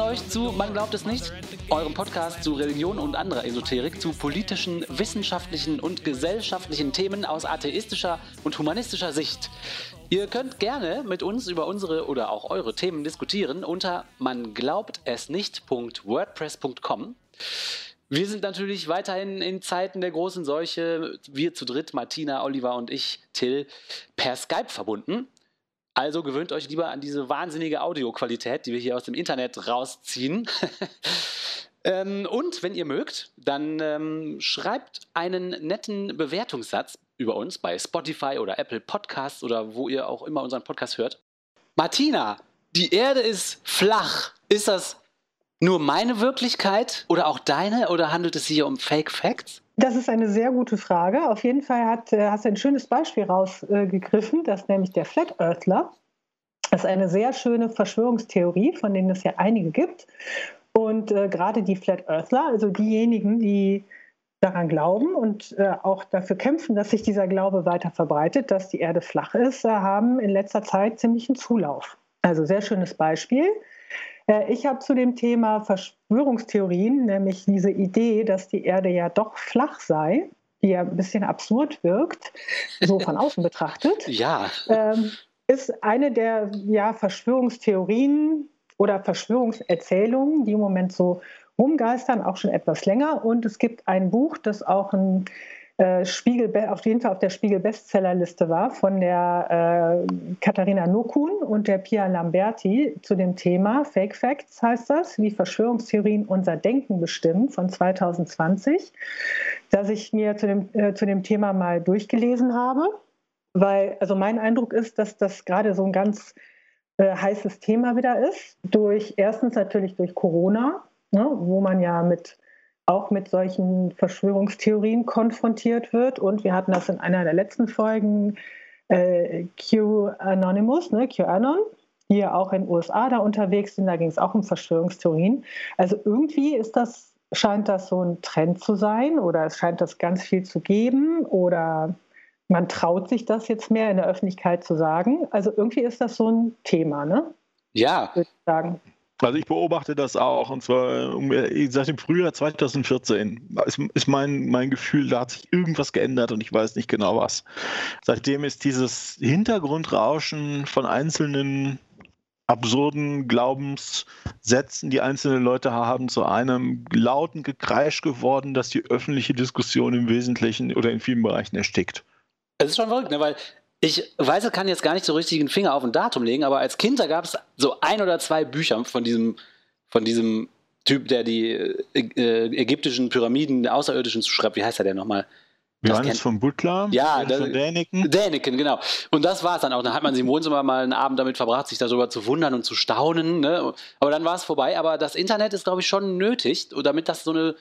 begrüßen euch zu Man glaubt es nicht, eurem Podcast zu Religion und anderer Esoterik, zu politischen, wissenschaftlichen und gesellschaftlichen Themen aus atheistischer und humanistischer Sicht. Ihr könnt gerne mit uns über unsere oder auch eure Themen diskutieren unter man glaubt es nicht.wordpress.com. Wir sind natürlich weiterhin in Zeiten der großen Seuche, wir zu dritt, Martina, Oliver und ich, Till, per Skype verbunden. Also gewöhnt euch lieber an diese wahnsinnige Audioqualität, die wir hier aus dem Internet rausziehen. ähm, und wenn ihr mögt, dann ähm, schreibt einen netten Bewertungssatz über uns bei Spotify oder Apple Podcasts oder wo ihr auch immer unseren Podcast hört. Martina, die Erde ist flach. Ist das nur meine Wirklichkeit oder auch deine oder handelt es sich hier um Fake Facts? Das ist eine sehr gute Frage. Auf jeden Fall hat, äh, hast du ein schönes Beispiel rausgegriffen, das nämlich der Flat Earthler. Das ist eine sehr schöne Verschwörungstheorie, von denen es ja einige gibt. Und äh, gerade die Flat Earthler, also diejenigen, die daran glauben und äh, auch dafür kämpfen, dass sich dieser Glaube weiter verbreitet, dass die Erde flach ist, äh, haben in letzter Zeit ziemlichen Zulauf. Also sehr schönes Beispiel. Äh, ich habe zu dem Thema Verschwörungstheorien, nämlich diese Idee, dass die Erde ja doch flach sei, die ja ein bisschen absurd wirkt, so von außen betrachtet. Ja. Ähm, ist eine der ja, Verschwörungstheorien oder Verschwörungserzählungen, die im Moment so rumgeistern, auch schon etwas länger. Und es gibt ein Buch, das auch ein äh, Spiegel, auf jeden Fall auf der Spiegel-Bestsellerliste war, von der äh, Katharina Nokun und der Pia Lamberti zu dem Thema Fake Facts heißt das, wie Verschwörungstheorien unser Denken bestimmen von 2020, das ich mir zu dem, äh, zu dem Thema mal durchgelesen habe. Weil, also mein Eindruck ist, dass das gerade so ein ganz äh, heißes Thema wieder ist. Durch erstens natürlich durch Corona, ne, wo man ja mit auch mit solchen Verschwörungstheorien konfrontiert wird. Und wir hatten das in einer der letzten Folgen, äh, Q-Anonymous, ne, QAnon, die ja auch in den USA da unterwegs sind. Da ging es auch um Verschwörungstheorien. Also irgendwie ist das, scheint das so ein Trend zu sein oder es scheint das ganz viel zu geben oder man traut sich das jetzt mehr in der Öffentlichkeit zu sagen. Also irgendwie ist das so ein Thema, ne? Ja. Würde ich sagen. Also ich beobachte das auch und zwar seit dem Frühjahr 2014 ist, ist mein, mein Gefühl, da hat sich irgendwas geändert und ich weiß nicht genau was. Seitdem ist dieses Hintergrundrauschen von einzelnen absurden Glaubenssätzen, die einzelne Leute haben, zu einem lauten Gekreisch geworden, das die öffentliche Diskussion im Wesentlichen oder in vielen Bereichen erstickt. Es ist schon verrückt, ne? weil ich weiß, ich kann jetzt gar nicht so richtig den Finger auf ein Datum legen, aber als Kind, da gab es so ein oder zwei Bücher von diesem, von diesem Typ, der die äh, äh ägyptischen Pyramiden der Außerirdischen schreibt. Wie heißt er denn nochmal? Johannes von Butler, ja, das, von Däniken. Däniken, genau. Und das war es dann auch. Dann hat man sich im Wohnzimmer mal einen Abend damit verbracht, sich darüber zu wundern und zu staunen. Ne? Aber dann war es vorbei. Aber das Internet ist, glaube ich, schon nötig, damit das so eine,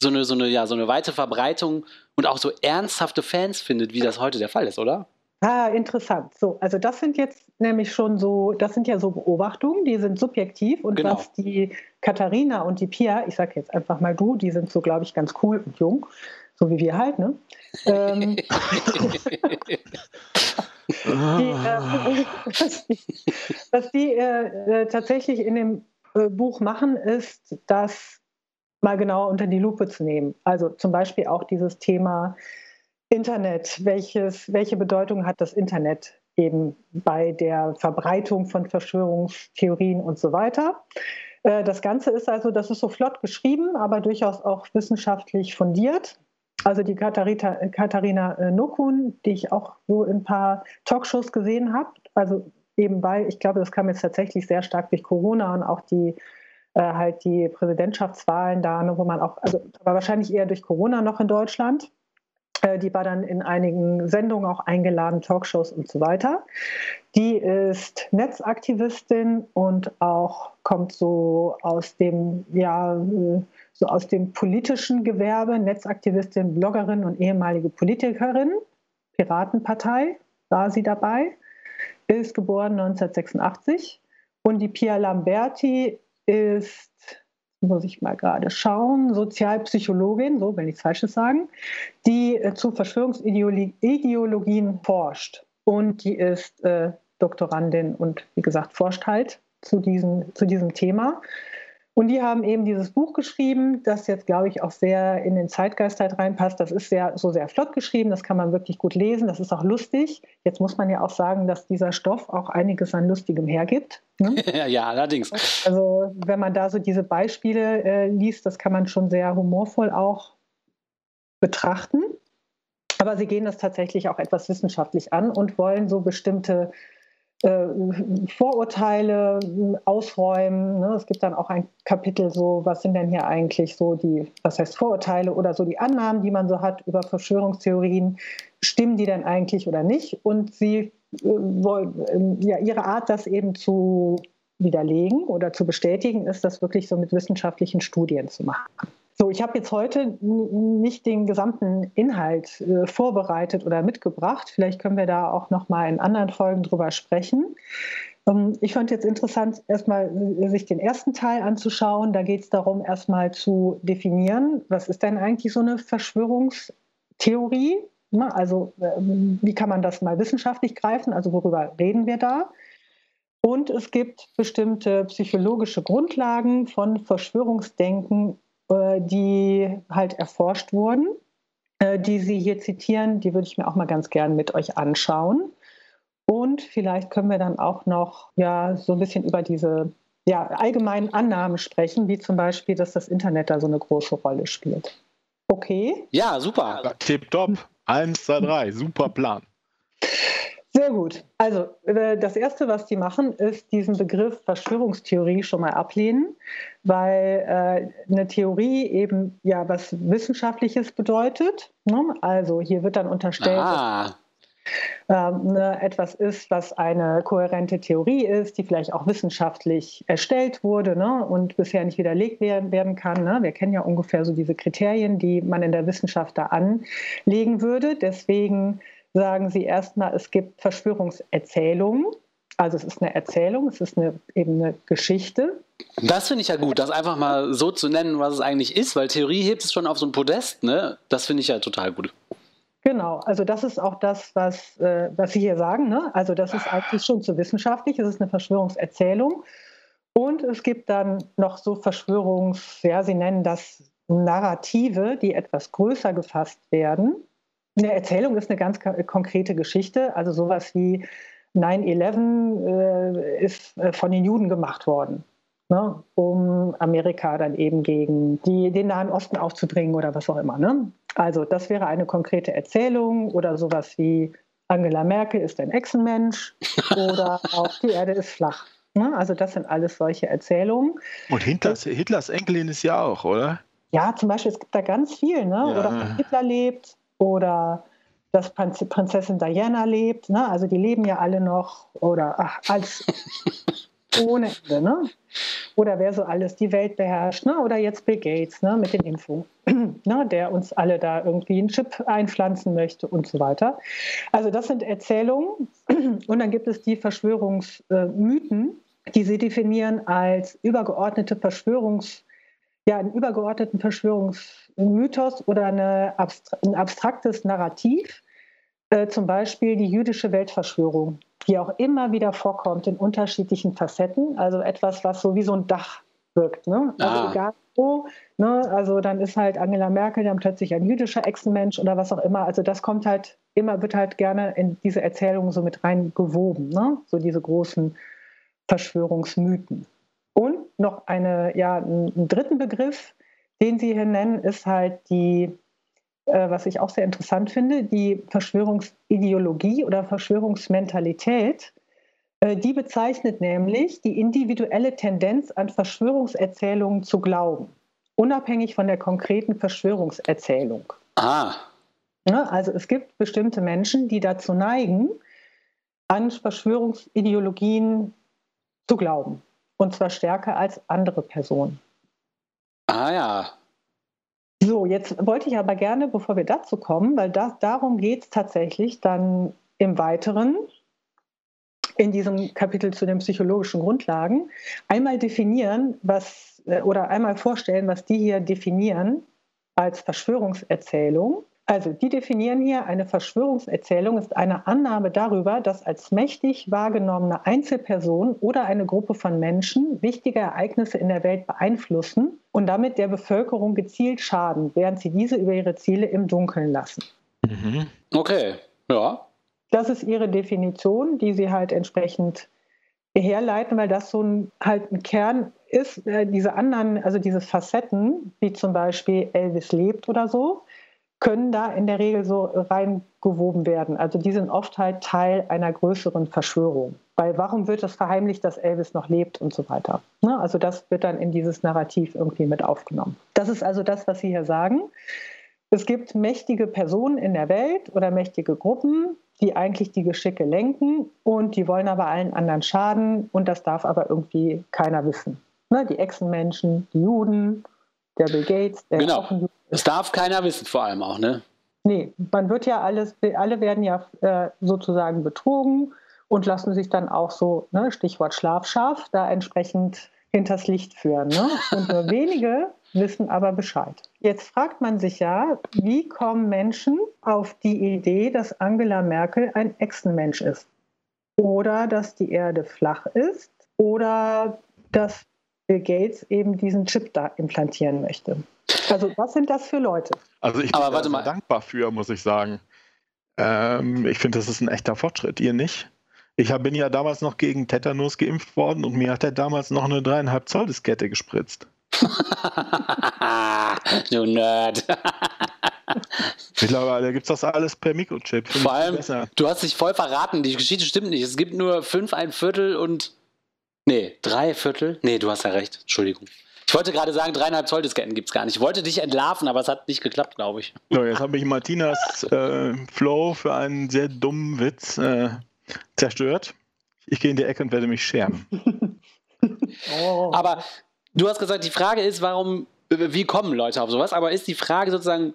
so eine, so eine, ja, so eine weite Verbreitung und auch so ernsthafte Fans findet, wie das heute der Fall ist, oder? Ah, interessant. So, also das sind jetzt nämlich schon so, das sind ja so Beobachtungen, die sind subjektiv und genau. was die Katharina und die Pia, ich sage jetzt einfach mal du, die sind so, glaube ich, ganz cool und jung, so wie wir halt, ne? ähm, die, äh, was die, was die äh, äh, tatsächlich in dem äh, Buch machen, ist, das mal genauer unter die Lupe zu nehmen. Also zum Beispiel auch dieses Thema Internet, welches, welche Bedeutung hat das Internet eben bei der Verbreitung von Verschwörungstheorien und so weiter. Äh, das Ganze ist also, das ist so flott geschrieben, aber durchaus auch wissenschaftlich fundiert. Also die Katharina, Katharina äh, Nokun, die ich auch so in ein paar Talkshows gesehen habe, also eben weil, ich glaube, das kam jetzt tatsächlich sehr stark durch Corona und auch die äh, halt die Präsidentschaftswahlen da, ne, wo man auch, also aber wahrscheinlich eher durch Corona noch in Deutschland. Äh, die war dann in einigen Sendungen auch eingeladen, Talkshows und so weiter. Die ist Netzaktivistin und auch kommt so aus dem, ja, so aus dem politischen Gewerbe, Netzaktivistin, Bloggerin und ehemalige Politikerin, Piratenpartei war sie dabei, ist geboren 1986. Und die Pia Lamberti ist muss ich mal gerade schauen, Sozialpsychologin, so will ich Falsches sagen, die äh, zu Verschwörungsideologien forscht. Und die ist äh, Doktorandin und wie gesagt forscht halt zu diesem, zu diesem Thema. Und die haben eben dieses Buch geschrieben, das jetzt, glaube ich, auch sehr in den Zeitgeist halt reinpasst. Das ist sehr, so sehr flott geschrieben, das kann man wirklich gut lesen, das ist auch lustig. Jetzt muss man ja auch sagen, dass dieser Stoff auch einiges an Lustigem hergibt. Ne? ja, allerdings. Also wenn man da so diese Beispiele äh, liest, das kann man schon sehr humorvoll auch betrachten. Aber sie gehen das tatsächlich auch etwas wissenschaftlich an und wollen so bestimmte äh, Vorurteile ausräumen. Ne? Es gibt dann auch ein Kapitel so, was sind denn hier eigentlich so die, was heißt Vorurteile oder so die Annahmen, die man so hat über Verschwörungstheorien, stimmen die denn eigentlich oder nicht? Und sie äh, wollen, ja, ihre Art, das eben zu widerlegen oder zu bestätigen, ist das wirklich so mit wissenschaftlichen Studien zu machen. So, ich habe jetzt heute nicht den gesamten Inhalt äh, vorbereitet oder mitgebracht. Vielleicht können wir da auch noch mal in anderen Folgen drüber sprechen. Ähm, ich fand jetzt interessant, erstmal äh, sich den ersten Teil anzuschauen. Da geht es darum, erstmal zu definieren, was ist denn eigentlich so eine Verschwörungstheorie? Na, also ähm, wie kann man das mal wissenschaftlich greifen? Also worüber reden wir da? Und es gibt bestimmte psychologische Grundlagen von Verschwörungsdenken die halt erforscht wurden. Äh, die Sie hier zitieren, die würde ich mir auch mal ganz gern mit euch anschauen. Und vielleicht können wir dann auch noch ja, so ein bisschen über diese ja, allgemeinen Annahmen sprechen, wie zum Beispiel, dass das Internet da so eine große Rolle spielt. Okay? Ja, super. Tipptopp. Eins, zwei, drei. Super Plan. Sehr gut. Also äh, das Erste, was die machen, ist diesen Begriff Verschwörungstheorie schon mal ablehnen, weil äh, eine Theorie eben ja was Wissenschaftliches bedeutet. Ne? Also hier wird dann unterstellt, ah. dass ähm, ne, etwas ist, was eine kohärente Theorie ist, die vielleicht auch wissenschaftlich erstellt wurde ne? und bisher nicht widerlegt werden, kann. Wir kennen ja ungefähr so diese Kriterien, die man in der Wissenschaft da anlegen würde. Deswegen sagen sie erstmal, es gibt Verschwörungserzählungen. Also es ist eine Erzählung, es ist eine, eben eine Geschichte. Das finde ich ja gut, das einfach mal so zu nennen, was es eigentlich ist, weil Theorie hebt es schon auf so ein Podest, ne? Das finde ich ja total gut. Genau, also das ist auch das, was, äh, was Sie hier sagen. Ne? Also das ist eigentlich schon zu wissenschaftlich, es ist eine Verschwörungserzählung. Und es gibt dann noch so Verschwörungs, ja, Sie nennen das Narrative, die etwas größer gefasst werden. Eine Erzählung ist eine ganz konkrete Geschichte, also sowas wie 9-11 äh, ist äh, von den Juden gemacht worden, ne, um Amerika dann eben gegen die, den Nahen Osten aufzubringen oder was auch immer. Ne? Also das wäre eine konkrete Erzählung oder sowas wie Angela Merkel ist ein Echsenmensch oder auch die Erde ist flach. Ne? Also das sind alles solche Erzählungen. Und Hitlers, Hitlers Enkelin ist ja auch, oder? Ja, zum Beispiel, es gibt da ganz viel, ne? Ja. oder Hitler lebt, oder dass Prinzessin Diana lebt. Ne? Also die leben ja alle noch oder ach, als ohne Ende. Ne? Oder wer so alles die Welt beherrscht. Ne? Oder jetzt Bill Gates ne? mit den Impfungen, ne? der uns alle da irgendwie einen Chip einpflanzen möchte und so weiter. Also das sind Erzählungen. Und dann gibt es die Verschwörungsmythen, die sie definieren als übergeordnete Verschwörungs- ja, einen übergeordneten Verschwörungsmythos oder eine abstra ein abstraktes Narrativ, äh, zum Beispiel die jüdische Weltverschwörung, die auch immer wieder vorkommt in unterschiedlichen Facetten, also etwas, was so wie so ein Dach wirkt. Ne? Also ah. egal wo, ne? also dann ist halt Angela Merkel dann plötzlich ein jüdischer Echsenmensch oder was auch immer. Also das kommt halt immer, wird halt gerne in diese Erzählungen so mit reingewoben, ne? so diese großen Verschwörungsmythen. Und noch eine, ja, einen dritten Begriff, den Sie hier nennen, ist halt die, äh, was ich auch sehr interessant finde, die Verschwörungsideologie oder Verschwörungsmentalität. Äh, die bezeichnet nämlich die individuelle Tendenz an Verschwörungserzählungen zu glauben, unabhängig von der konkreten Verschwörungserzählung. Ah. Ja, also es gibt bestimmte Menschen, die dazu neigen, an Verschwörungsideologien zu glauben. Und zwar stärker als andere Personen. Ah ja. So, jetzt wollte ich aber gerne, bevor wir dazu kommen, weil das, darum geht es tatsächlich dann im Weiteren in diesem Kapitel zu den psychologischen Grundlagen, einmal definieren, was äh, oder einmal vorstellen, was die hier definieren als Verschwörungserzählung. Also, die definieren hier, eine Verschwörungserzählung ist eine Annahme darüber, dass als mächtig wahrgenommene Einzelpersonen oder eine Gruppe von Menschen wichtige Ereignisse in der Welt beeinflussen und damit der Bevölkerung gezielt schaden, während sie diese über ihre Ziele im Dunkeln lassen. Mhm. Okay, ja. Das ist ihre Definition, die sie halt entsprechend herleiten, weil das so ein, halt ein Kern ist, äh, diese anderen, also diese Facetten, wie zum Beispiel Elvis lebt oder so, können da in der Regel so reingewoben werden. Also die sind oft halt Teil einer größeren Verschwörung. Weil warum wird das verheimlicht, dass Elvis noch lebt und so weiter? Ne? Also das wird dann in dieses Narrativ irgendwie mit aufgenommen. Das ist also das, was Sie hier sagen. Es gibt mächtige Personen in der Welt oder mächtige Gruppen, die eigentlich die Geschicke lenken und die wollen aber allen anderen schaden und das darf aber irgendwie keiner wissen. Ne? Die Echsenmenschen, die Juden, der Bill Gates, der genau. auch ein Jude das darf keiner wissen, vor allem auch, ne? Nee, man wird ja alles, alle werden ja äh, sozusagen betrogen und lassen sich dann auch so, ne, Stichwort Schlafschaf, da entsprechend hinters Licht führen. Ne? Und nur wenige wissen aber Bescheid. Jetzt fragt man sich ja, wie kommen Menschen auf die Idee, dass Angela Merkel ein Echsenmensch ist? Oder dass die Erde flach ist? Oder dass Bill Gates eben diesen Chip da implantieren möchte? Also was sind das für Leute? Also ich bin Aber da dankbar für, muss ich sagen. Ähm, ich finde, das ist ein echter Fortschritt. Ihr nicht? Ich bin ja damals noch gegen Tetanus geimpft worden und mir hat er damals noch eine dreieinhalb Zoll Diskette gespritzt. du Nerd. Mittlerweile gibt es das alles per Mikrochip. Vor allem, du hast dich voll verraten. Die Geschichte stimmt nicht. Es gibt nur fünf, ein Viertel und. Nee, drei Viertel. Nee, du hast ja recht. Entschuldigung. Ich wollte gerade sagen, dreieinhalb Zoll Disketten gibt es gar nicht. Ich wollte dich entlarven, aber es hat nicht geklappt, glaube ich. So, jetzt habe ich Martinas äh, Flow für einen sehr dummen Witz äh, zerstört. Ich gehe in die Ecke und werde mich scheren. oh. Aber du hast gesagt, die Frage ist, warum, wie kommen Leute auf sowas? Aber ist die Frage sozusagen,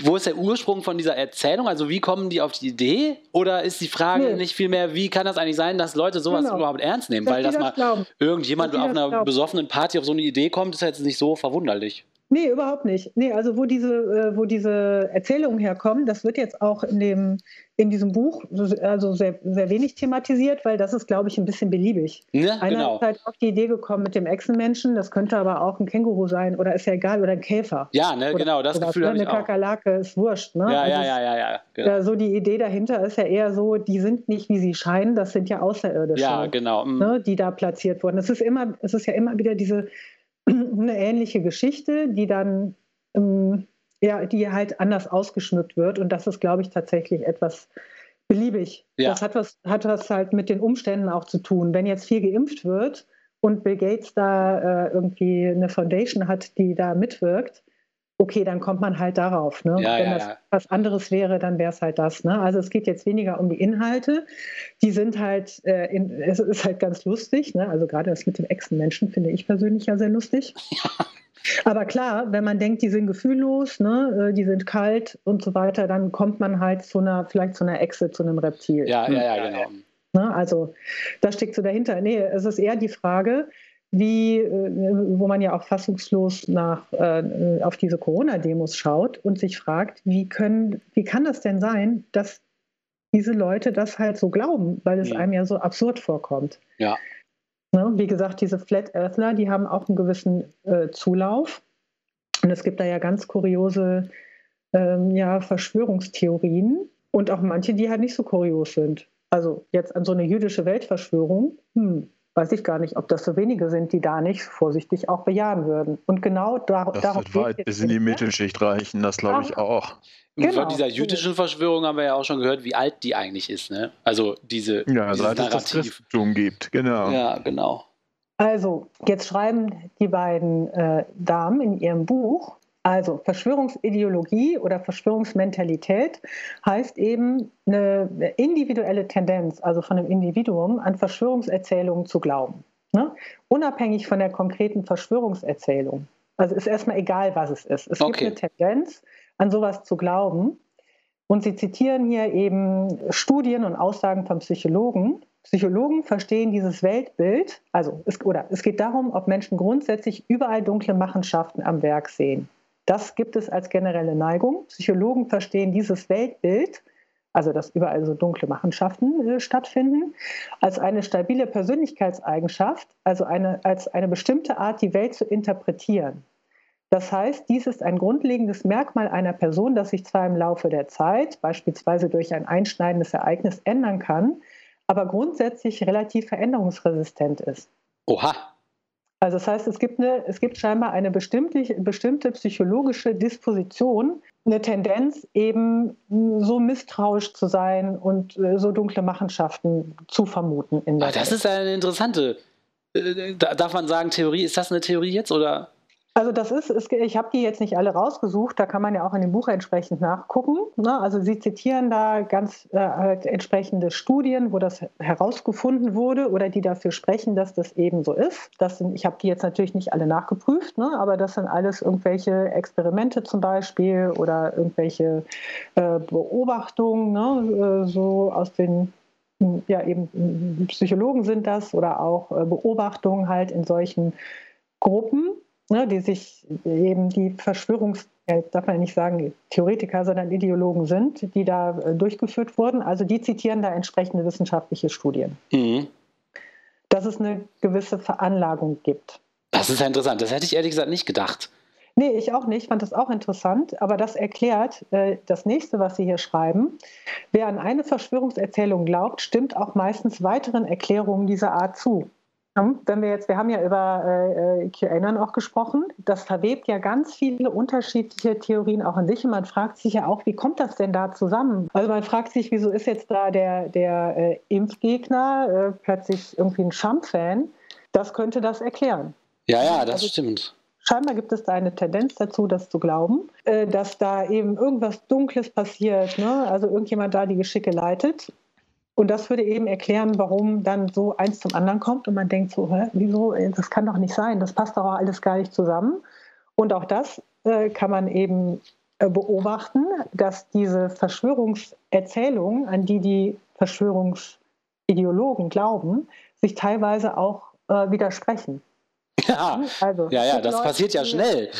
wo ist der Ursprung von dieser Erzählung? Also wie kommen die auf die Idee? Oder ist die Frage nee. nicht vielmehr, wie kann das eigentlich sein, dass Leute sowas genau. überhaupt ernst nehmen? Dass Weil das mal glauben. irgendjemand auf einer glauben. besoffenen Party auf so eine Idee kommt, ist jetzt nicht so verwunderlich. Nee, überhaupt nicht. Nee, also wo diese, äh, wo diese Erzählungen herkommen, das wird jetzt auch in, dem, in diesem Buch also sehr, sehr wenig thematisiert, weil das ist, glaube ich, ein bisschen beliebig. Ja, Einer genau. ist halt auf die Idee gekommen mit dem Echsenmenschen, das könnte aber auch ein Känguru sein oder ist ja egal, oder ein Käfer. Ja, ne, genau, das Gefühl habe ich Eine Kakerlake ist wurscht. Ne? Ja, ja, ja, ja, ja. Genau. So die Idee dahinter ist ja eher so, die sind nicht, wie sie scheinen, das sind ja Außerirdische. Ja, genau. Mhm. Ne, die da platziert wurden. Es ist immer, es ist ja immer wieder diese eine ähnliche Geschichte, die dann ähm, ja, die halt anders ausgeschmückt wird. Und das ist, glaube ich, tatsächlich etwas beliebig. Ja. Das hat was, hat was halt mit den Umständen auch zu tun. Wenn jetzt viel geimpft wird und Bill Gates da äh, irgendwie eine Foundation hat, die da mitwirkt, okay, dann kommt man halt darauf. Ne? Ja, Wenn ja, das ja. was anderes wäre, dann wäre es halt das. Ne? Also es geht jetzt weniger um die Inhalte. Die sind halt, äh, in, es ist halt ganz lustig. Ne? Also gerade das mit dem Echsenmenschen finde ich persönlich ja sehr lustig. Aber klar, wenn man denkt, die sind gefühllos, ne, äh, die sind kalt und so weiter, dann kommt man halt zu einer, vielleicht zu einer Echse, zu einem Reptil. Ja, ja, ja, genau. Ne, also das steckt so dahinter. Nee, es ist eher die Frage, wie, äh, wo man ja auch fassungslos nach, äh, auf diese Corona-Demos schaut und sich fragt, wie, können, wie kann das denn sein, dass diese Leute das halt so glauben, weil es ja. einem ja so absurd vorkommt. Ja. Ne? Wie gesagt, diese Flat Earthler, die haben auch einen gewissen äh, Zulauf. Und es gibt da ja ganz kuriose ähm, ja, Verschwörungstheorien und auch manche, die halt nicht so kurios sind. Also jetzt an so eine jüdische Weltverschwörung, hm, weiß ich gar nicht, ob das so wenige sind, die da nicht vorsichtig auch bejahen würden. Und genau da, das darauf. Das wird weit bis in die Mittelschicht reichen, das glaube ich auch. Genau. Von dieser jüdischen Verschwörung haben wir ja auch schon gehört, wie alt die eigentlich ist. Ne? Also diese ja, seit es das Christentum gibt, genau. Ja, genau. Also, jetzt schreiben die beiden äh, Damen in ihrem Buch, also Verschwörungsideologie oder Verschwörungsmentalität heißt eben eine individuelle Tendenz, also von einem Individuum an Verschwörungserzählungen zu glauben. Ne? Unabhängig von der konkreten Verschwörungserzählung. Also ist erstmal egal, was es ist. Es okay. gibt eine Tendenz, an sowas zu glauben. Und Sie zitieren hier eben Studien und Aussagen von Psychologen. Psychologen verstehen dieses Weltbild, also es, oder es geht darum, ob Menschen grundsätzlich überall dunkle Machenschaften am Werk sehen. Das gibt es als generelle Neigung. Psychologen verstehen dieses Weltbild, also dass überall so dunkle Machenschaften äh, stattfinden, als eine stabile Persönlichkeitseigenschaft, also eine, als eine bestimmte Art, die Welt zu interpretieren. Das heißt, dies ist ein grundlegendes Merkmal einer Person, das sich zwar im Laufe der Zeit, beispielsweise durch ein einschneidendes Ereignis, ändern kann, aber grundsätzlich relativ veränderungsresistent ist. Oha. Also das heißt, es gibt, eine, es gibt scheinbar eine bestimmte, bestimmte psychologische Disposition, eine Tendenz, eben so misstrauisch zu sein und äh, so dunkle Machenschaften zu vermuten. In der ah, das Welt. ist eine interessante, äh, darf man sagen, Theorie. Ist das eine Theorie jetzt oder? Also das ist, ich habe die jetzt nicht alle rausgesucht, da kann man ja auch in dem Buch entsprechend nachgucken. Ne? Also Sie zitieren da ganz äh, halt entsprechende Studien, wo das herausgefunden wurde oder die dafür sprechen, dass das eben so ist. Das sind, ich habe die jetzt natürlich nicht alle nachgeprüft, ne? aber das sind alles irgendwelche Experimente zum Beispiel oder irgendwelche äh, Beobachtungen, ne? äh, so aus den ja eben Psychologen sind das oder auch äh, Beobachtungen halt in solchen Gruppen ne, die sich eben die Verschwörungs, darf man nicht sagen Theoretiker, sondern Ideologen sind, die da äh, durchgeführt wurden. Also die zitieren da entsprechende wissenschaftliche Studien. Mhm. Dass es eine gewisse Veranlagung gibt. Das ist ja interessant. Das hätte ich ehrlich gesagt nicht gedacht. Nee, ich auch nicht. Ich fand das auch interessant. Aber das erklärt äh, das nächste, was Sie hier schreiben. Wer an eine Verschwörungserzählung glaubt, stimmt auch meistens weiteren Erklärungen dieser Art zu. Wenn wir jetzt, wir haben ja über äh, QAnon auch gesprochen, das verwebt ja ganz viele unterschiedliche Theorien auch in sich und man fragt sich ja auch, wie kommt das denn da zusammen? Also man fragt sich, wieso ist jetzt da der, der äh, Impfgegner äh, plötzlich irgendwie ein Trump-Fan? Das könnte das erklären. Ja, ja, das also, stimmt. Scheinbar gibt es da eine Tendenz dazu, das zu glauben, äh, dass da eben irgendwas Dunkles passiert, ne? also irgendjemand da die Geschicke leitet. Und das würde eben erklären, warum dann so eins zum anderen kommt und man denkt so, hä, wieso, das kann doch nicht sein, das passt doch alles gar nicht zusammen. Und auch das äh, kann man eben äh, beobachten, dass diese Verschwörungserzählungen, an die die Verschwörungsideologen glauben, sich teilweise auch äh, widersprechen. Ja, also, ja, ja das Leute, passiert ja schnell.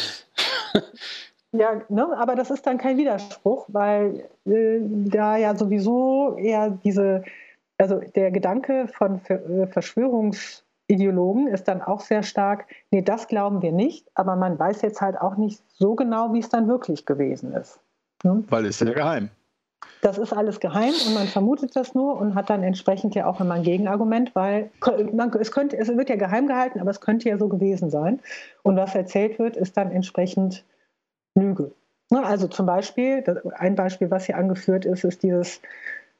Ja, ne, aber das ist dann kein Widerspruch, weil äh, da ja sowieso eher diese, also der Gedanke von äh, Verschwörungsideologen ist dann auch sehr stark, nee, das glauben wir nicht, aber man weiß jetzt halt auch nicht so genau, wie es dann wirklich gewesen ist. Ne? Weil es ist ja geheim. Das ist alles geheim und man vermutet das nur und hat dann entsprechend ja auch immer ein Gegenargument, weil man, es, könnte, es wird ja geheim gehalten, aber es könnte ja so gewesen sein. Und was erzählt wird, ist dann entsprechend Lüge. Ne, also zum Beispiel, ein Beispiel, was hier angeführt ist, ist dieses,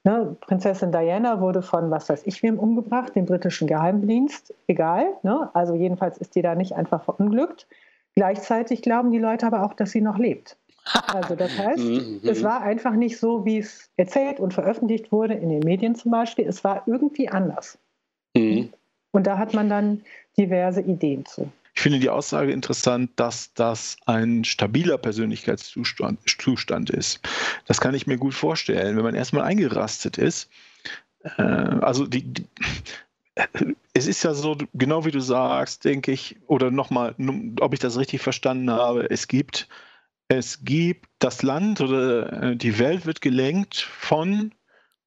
ne, Prinzessin Diana wurde von, was weiß ich wem umgebracht, dem britischen Geheimdienst, egal. Ne, also jedenfalls ist die da nicht einfach verunglückt. Gleichzeitig glauben die Leute aber auch, dass sie noch lebt. Also das heißt, mhm, es mhm. war einfach nicht so, wie es erzählt und veröffentlicht wurde in den Medien zum Beispiel. Es war irgendwie anders. Mhm. Und da hat man dann diverse Ideen zu. Ich finde die Aussage interessant, dass das ein stabiler Persönlichkeitszustand Zustand ist. Das kann ich mir gut vorstellen, wenn man erstmal eingerastet ist. Äh, also die, die es ist ja so, genau wie du sagst, denke ich, oder nochmal, ob ich das richtig verstanden habe, es gibt, es gibt das Land oder äh, die Welt wird gelenkt von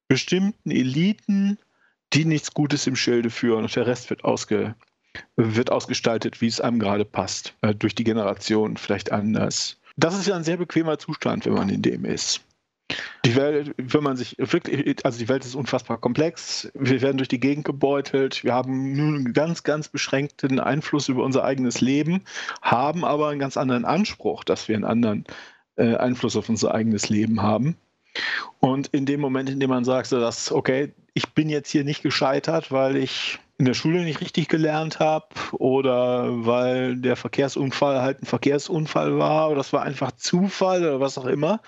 bestimmten Eliten, die nichts Gutes im Schilde führen und der Rest wird ausge, wird ausgestaltet, wie es einem gerade passt, äh, durch die Generation vielleicht anders. Das ist ja ein sehr bequemer Zustand, wenn man in dem ist. Die Welt, wenn man sich wirklich, also die Welt ist unfassbar komplex. Wir werden durch die Gegend gebeutelt. Wir haben nur einen ganz, ganz beschränkten Einfluss über unser eigenes Leben, haben aber einen ganz anderen Anspruch, dass wir einen anderen äh, Einfluss auf unser eigenes Leben haben. Und in dem Moment, in dem man sagt, so dass, okay, ich bin jetzt hier nicht gescheitert, weil ich in der Schule nicht richtig gelernt habe oder weil der Verkehrsunfall halt ein Verkehrsunfall war oder das war einfach Zufall oder was auch immer,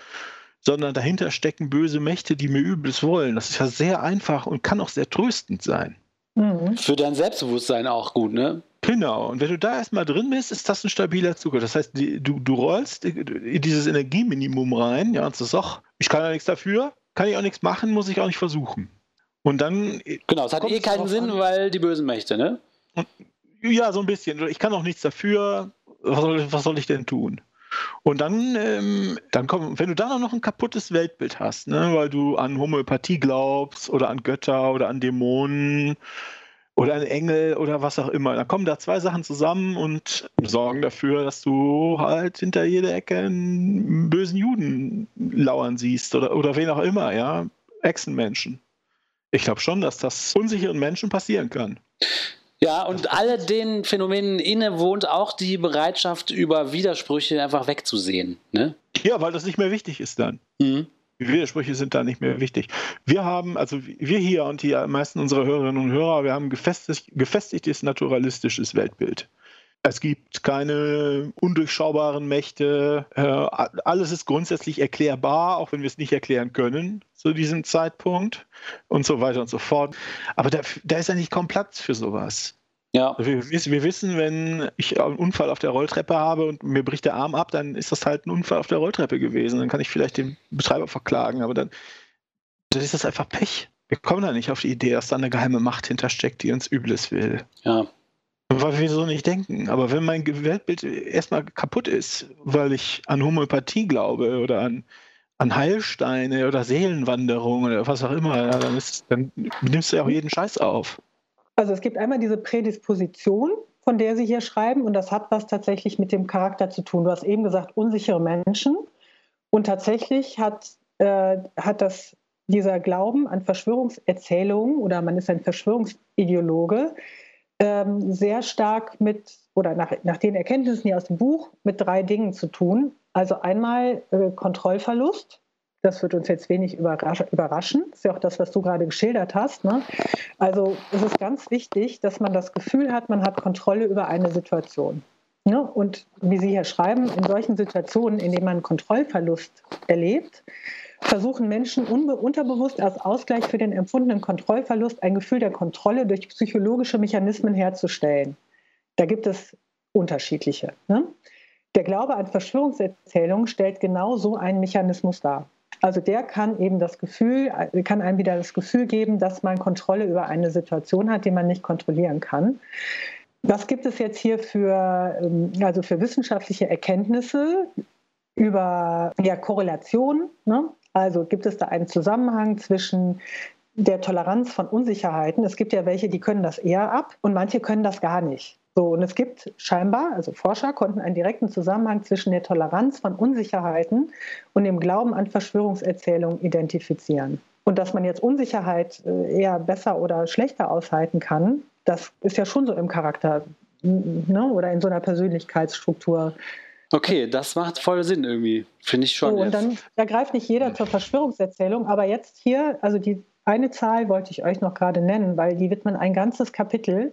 sondern dahinter stecken böse Mächte, die mir übles wollen. Das ist ja sehr einfach und kann auch sehr tröstend sein. Mhm. Für dein Selbstbewusstsein auch gut, ne? Genau, und wenn du da erstmal drin bist, ist das ein stabiler Zucker. Das heißt, du, du rollst in dieses Energieminimum rein, ja, und sagst, ach, ich kann ja nichts dafür, kann ich auch nichts machen, muss ich auch nicht versuchen. Und dann. Genau, es hat eh keinen Sinn, an. weil die bösen Mächte, ne? Ja, so ein bisschen. Ich kann auch nichts dafür. Was soll, was soll ich denn tun? Und dann, ähm, dann komm, wenn du dann auch noch ein kaputtes Weltbild hast, ne, weil du an Homöopathie glaubst oder an Götter oder an Dämonen oder an Engel oder was auch immer, dann kommen da zwei Sachen zusammen und sorgen dafür, dass du halt hinter jeder Ecke einen bösen Juden lauern siehst oder, oder wen auch immer, ja, Echsenmenschen. Ich glaube schon, dass das unsicheren Menschen passieren kann. Ja, und alle den Phänomenen inne wohnt auch die Bereitschaft, über Widersprüche einfach wegzusehen. Ne? Ja, weil das nicht mehr wichtig ist dann. Mhm. Widersprüche sind da nicht mehr wichtig. Wir haben, also wir hier und die meisten unserer Hörerinnen und Hörer, wir haben ein gefestigt, gefestigtes naturalistisches Weltbild. Es gibt keine undurchschaubaren Mächte. Äh, alles ist grundsätzlich erklärbar, auch wenn wir es nicht erklären können zu diesem Zeitpunkt und so weiter und so fort. Aber da, da ist ja nicht kaum Platz für sowas. Ja. Wir, wir, wissen, wenn ich einen Unfall auf der Rolltreppe habe und mir bricht der Arm ab, dann ist das halt ein Unfall auf der Rolltreppe gewesen. Dann kann ich vielleicht den Betreiber verklagen, aber dann, dann ist das einfach Pech. Wir kommen da nicht auf die Idee, dass da eine geheime Macht hintersteckt, die uns Übles will. Ja. Weil wir so nicht denken. Aber wenn mein Weltbild erstmal kaputt ist, weil ich an Homöopathie glaube oder an, an Heilsteine oder Seelenwanderung oder was auch immer, dann, ist, dann nimmst du ja auch jeden Scheiß auf. Also es gibt einmal diese Prädisposition, von der Sie hier schreiben, und das hat was tatsächlich mit dem Charakter zu tun. Du hast eben gesagt, unsichere Menschen. Und tatsächlich hat, äh, hat das, dieser Glauben an Verschwörungserzählungen oder man ist ein Verschwörungsideologe, ähm, sehr stark mit, oder nach, nach den Erkenntnissen hier aus dem Buch, mit drei Dingen zu tun. Also einmal äh, Kontrollverlust. Das wird uns jetzt wenig überrasch überraschen. Das ist ja auch das, was du gerade geschildert hast. Ne? Also es ist ganz wichtig, dass man das Gefühl hat, man hat Kontrolle über eine Situation. Ne? Und wie Sie hier schreiben, in solchen Situationen, in denen man Kontrollverlust erlebt, versuchen Menschen unterbewusst als Ausgleich für den empfundenen Kontrollverlust ein Gefühl der Kontrolle durch psychologische Mechanismen herzustellen. Da gibt es unterschiedliche. Ne? Der Glaube an Verschwörungserzählungen stellt genau so einen Mechanismus dar. Also der kann eben das Gefühl, kann einem wieder das Gefühl geben, dass man Kontrolle über eine Situation hat, die man nicht kontrollieren kann. Was gibt es jetzt hier für, ähm, also für wissenschaftliche Erkenntnisse über ja, Korrelation? Ne? Also gibt es da einen Zusammenhang zwischen der Toleranz von Unsicherheiten? Es gibt ja welche, die können das eher ab und manche können das gar nicht. So, und es gibt scheinbar, also Forscher konnten einen direkten Zusammenhang zwischen der Toleranz von Unsicherheiten und dem Glauben an Verschwörungserzählungen identifizieren. Und dass man jetzt Unsicherheit äh, eher besser oder schlechter aushalten kann, das ist ja schon so im Charakter ne, oder in so einer Persönlichkeitsstruktur Okay, das macht voll Sinn irgendwie, finde ich schon. So, und dann da greift nicht jeder zur Verschwörungserzählung, aber jetzt hier, also die eine Zahl wollte ich euch noch gerade nennen, weil die widmen ein ganzes Kapitel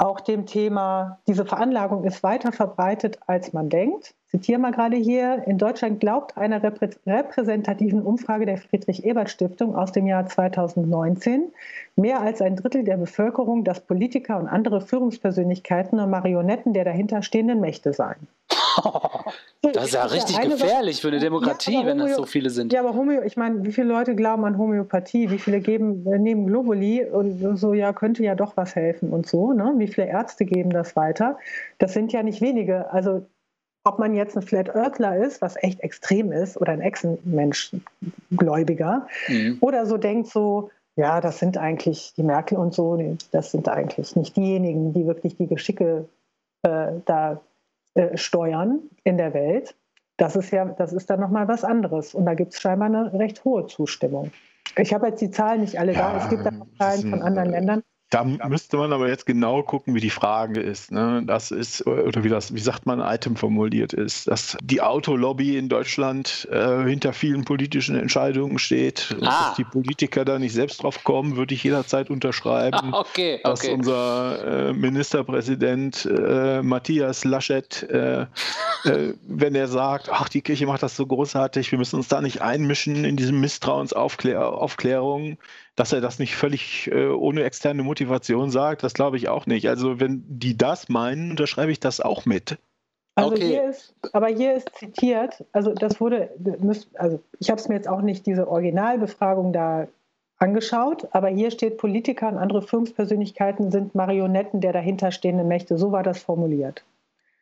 auch dem Thema, diese Veranlagung ist weiter verbreitet, als man denkt. Ich zitiere mal gerade hier, in Deutschland glaubt einer repräsentativen Umfrage der Friedrich-Ebert-Stiftung aus dem Jahr 2019 mehr als ein Drittel der Bevölkerung, dass Politiker und andere Führungspersönlichkeiten nur Marionetten der dahinterstehenden Mächte seien. Das ist ja richtig ja gefährlich Sache. für eine Demokratie, ja, wenn das so viele sind. Ja, aber Homö, ich meine, wie viele Leute glauben an Homöopathie? Wie viele geben, äh, nehmen Globuli und so, ja, könnte ja doch was helfen und so. Ne? Wie viele Ärzte geben das weiter? Das sind ja nicht wenige. Also, ob man jetzt ein Flat Earthler ist, was echt extrem ist, oder ein Echsenmensch, Gläubiger, mhm. oder so denkt so, ja, das sind eigentlich die Merkel und so, das sind eigentlich nicht diejenigen, die wirklich die Geschicke äh, da äh, steuern in der Welt, das ist ja, das ist dann nochmal was anderes. Und da gibt es scheinbar eine recht hohe Zustimmung. Ich habe jetzt die Zahlen nicht alle ja, da. Es gibt da noch Zahlen von anderen Ländern. Da müsste man aber jetzt genau gucken, wie die Frage ist. Ne? Das ist, oder wie das, wie sagt man, Item formuliert ist, dass die Autolobby in Deutschland äh, hinter vielen politischen Entscheidungen steht. Ah. Dass die Politiker da nicht selbst drauf kommen, würde ich jederzeit unterschreiben. okay, okay. Dass unser äh, Ministerpräsident äh, Matthias Laschet, äh, äh, wenn er sagt, ach, die Kirche macht das so großartig, wir müssen uns da nicht einmischen in diese Misstrauensaufklärung, dass er das nicht völlig äh, ohne externe Motivation sagt, das glaube ich auch nicht. Also wenn die das meinen, unterschreibe ich das auch mit. Also okay. hier ist, aber hier ist zitiert, also das wurde, also ich habe es mir jetzt auch nicht diese Originalbefragung da angeschaut, aber hier steht, Politiker und andere Führungspersönlichkeiten sind Marionetten der dahinterstehenden Mächte. So war das formuliert.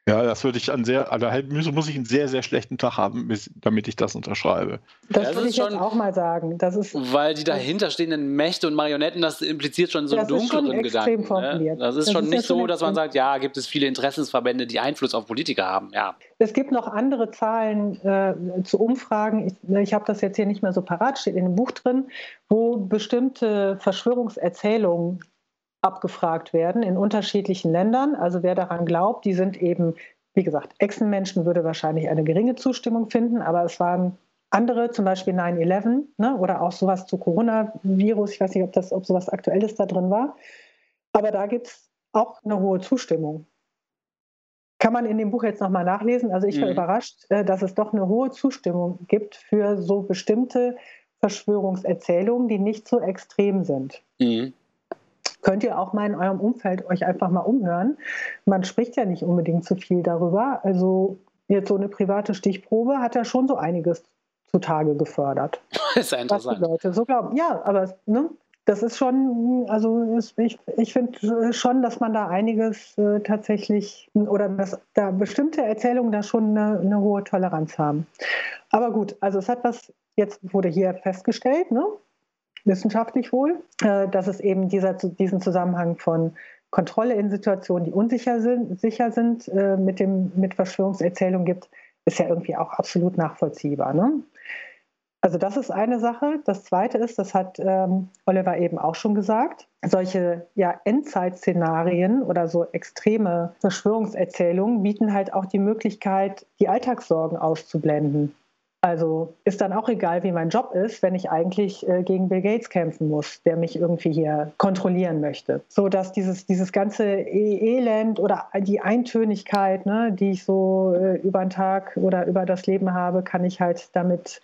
Ja, das würde ich an sehr, also halt muss ich einen sehr, sehr schlechten Tag haben, damit ich das unterschreibe. Das, das würde ich schon, jetzt auch mal sagen. Das ist, weil die dahinterstehenden Mächte und Marionetten, das impliziert schon so einen dunkleren Gedanken. Ne? Das ist das schon ist nicht so, dass man sagt, ja, gibt es viele Interessensverbände, die Einfluss auf Politiker haben. Ja. Es gibt noch andere Zahlen äh, zu Umfragen. Ich, ich habe das jetzt hier nicht mehr so parat, steht in dem Buch drin, wo bestimmte Verschwörungserzählungen abgefragt werden in unterschiedlichen Ländern. Also wer daran glaubt, die sind eben, wie gesagt, Echsenmenschen würde wahrscheinlich eine geringe Zustimmung finden, aber es waren andere, zum Beispiel 9-11 ne, oder auch sowas zu Coronavirus. Ich weiß nicht, ob, das, ob sowas Aktuelles da drin war. Aber da gibt es auch eine hohe Zustimmung. Kann man in dem Buch jetzt nochmal nachlesen. Also ich war mhm. überrascht, äh, dass es doch eine hohe Zustimmung gibt für so bestimmte Verschwörungserzählungen, die nicht so extrem sind. Mhm könnt ihr auch mal in eurem Umfeld euch einfach mal umhören. Man spricht ja nicht unbedingt zu viel darüber. Also jetzt so eine private Stichprobe hat ja schon so einiges zutage gefördert. Das ist ja interessant. Was die Leute so glauben. Ja, aber ne, das ist schon, also ich, ich finde schon, dass man da einiges äh, tatsächlich oder dass da bestimmte Erzählungen da schon eine, eine, hohe Toleranz haben. Aber gut, also es hat was, jetzt wurde hier festgestellt, ne? Wissenschaftlich wohl, äh, dass es eben dieser, diesen Zusammenhang von Kontrolle in Situationen, die unsicher sind, sicher sind, äh, mit, dem, mit Verschwörungserzählungen gibt, ist ja irgendwie auch absolut nachvollziehbar. Ne? Also das ist eine Sache. Das Zweite ist, das hat ähm, Oliver eben auch schon gesagt, solche ja, Endzeitszenarien oder so extreme Verschwörungserzählungen bieten halt auch die Möglichkeit, die Alltagssorgen auszublenden. Also ist dann auch egal, wie mein Job ist, wenn ich eigentlich äh, gegen Bill Gates kämpfen muss, der mich irgendwie hier kontrollieren möchte. So dass dieses, dieses ganze e Elend oder die Eintönigkeit, ne, die ich so äh, über den Tag oder über das Leben habe, kann ich halt damit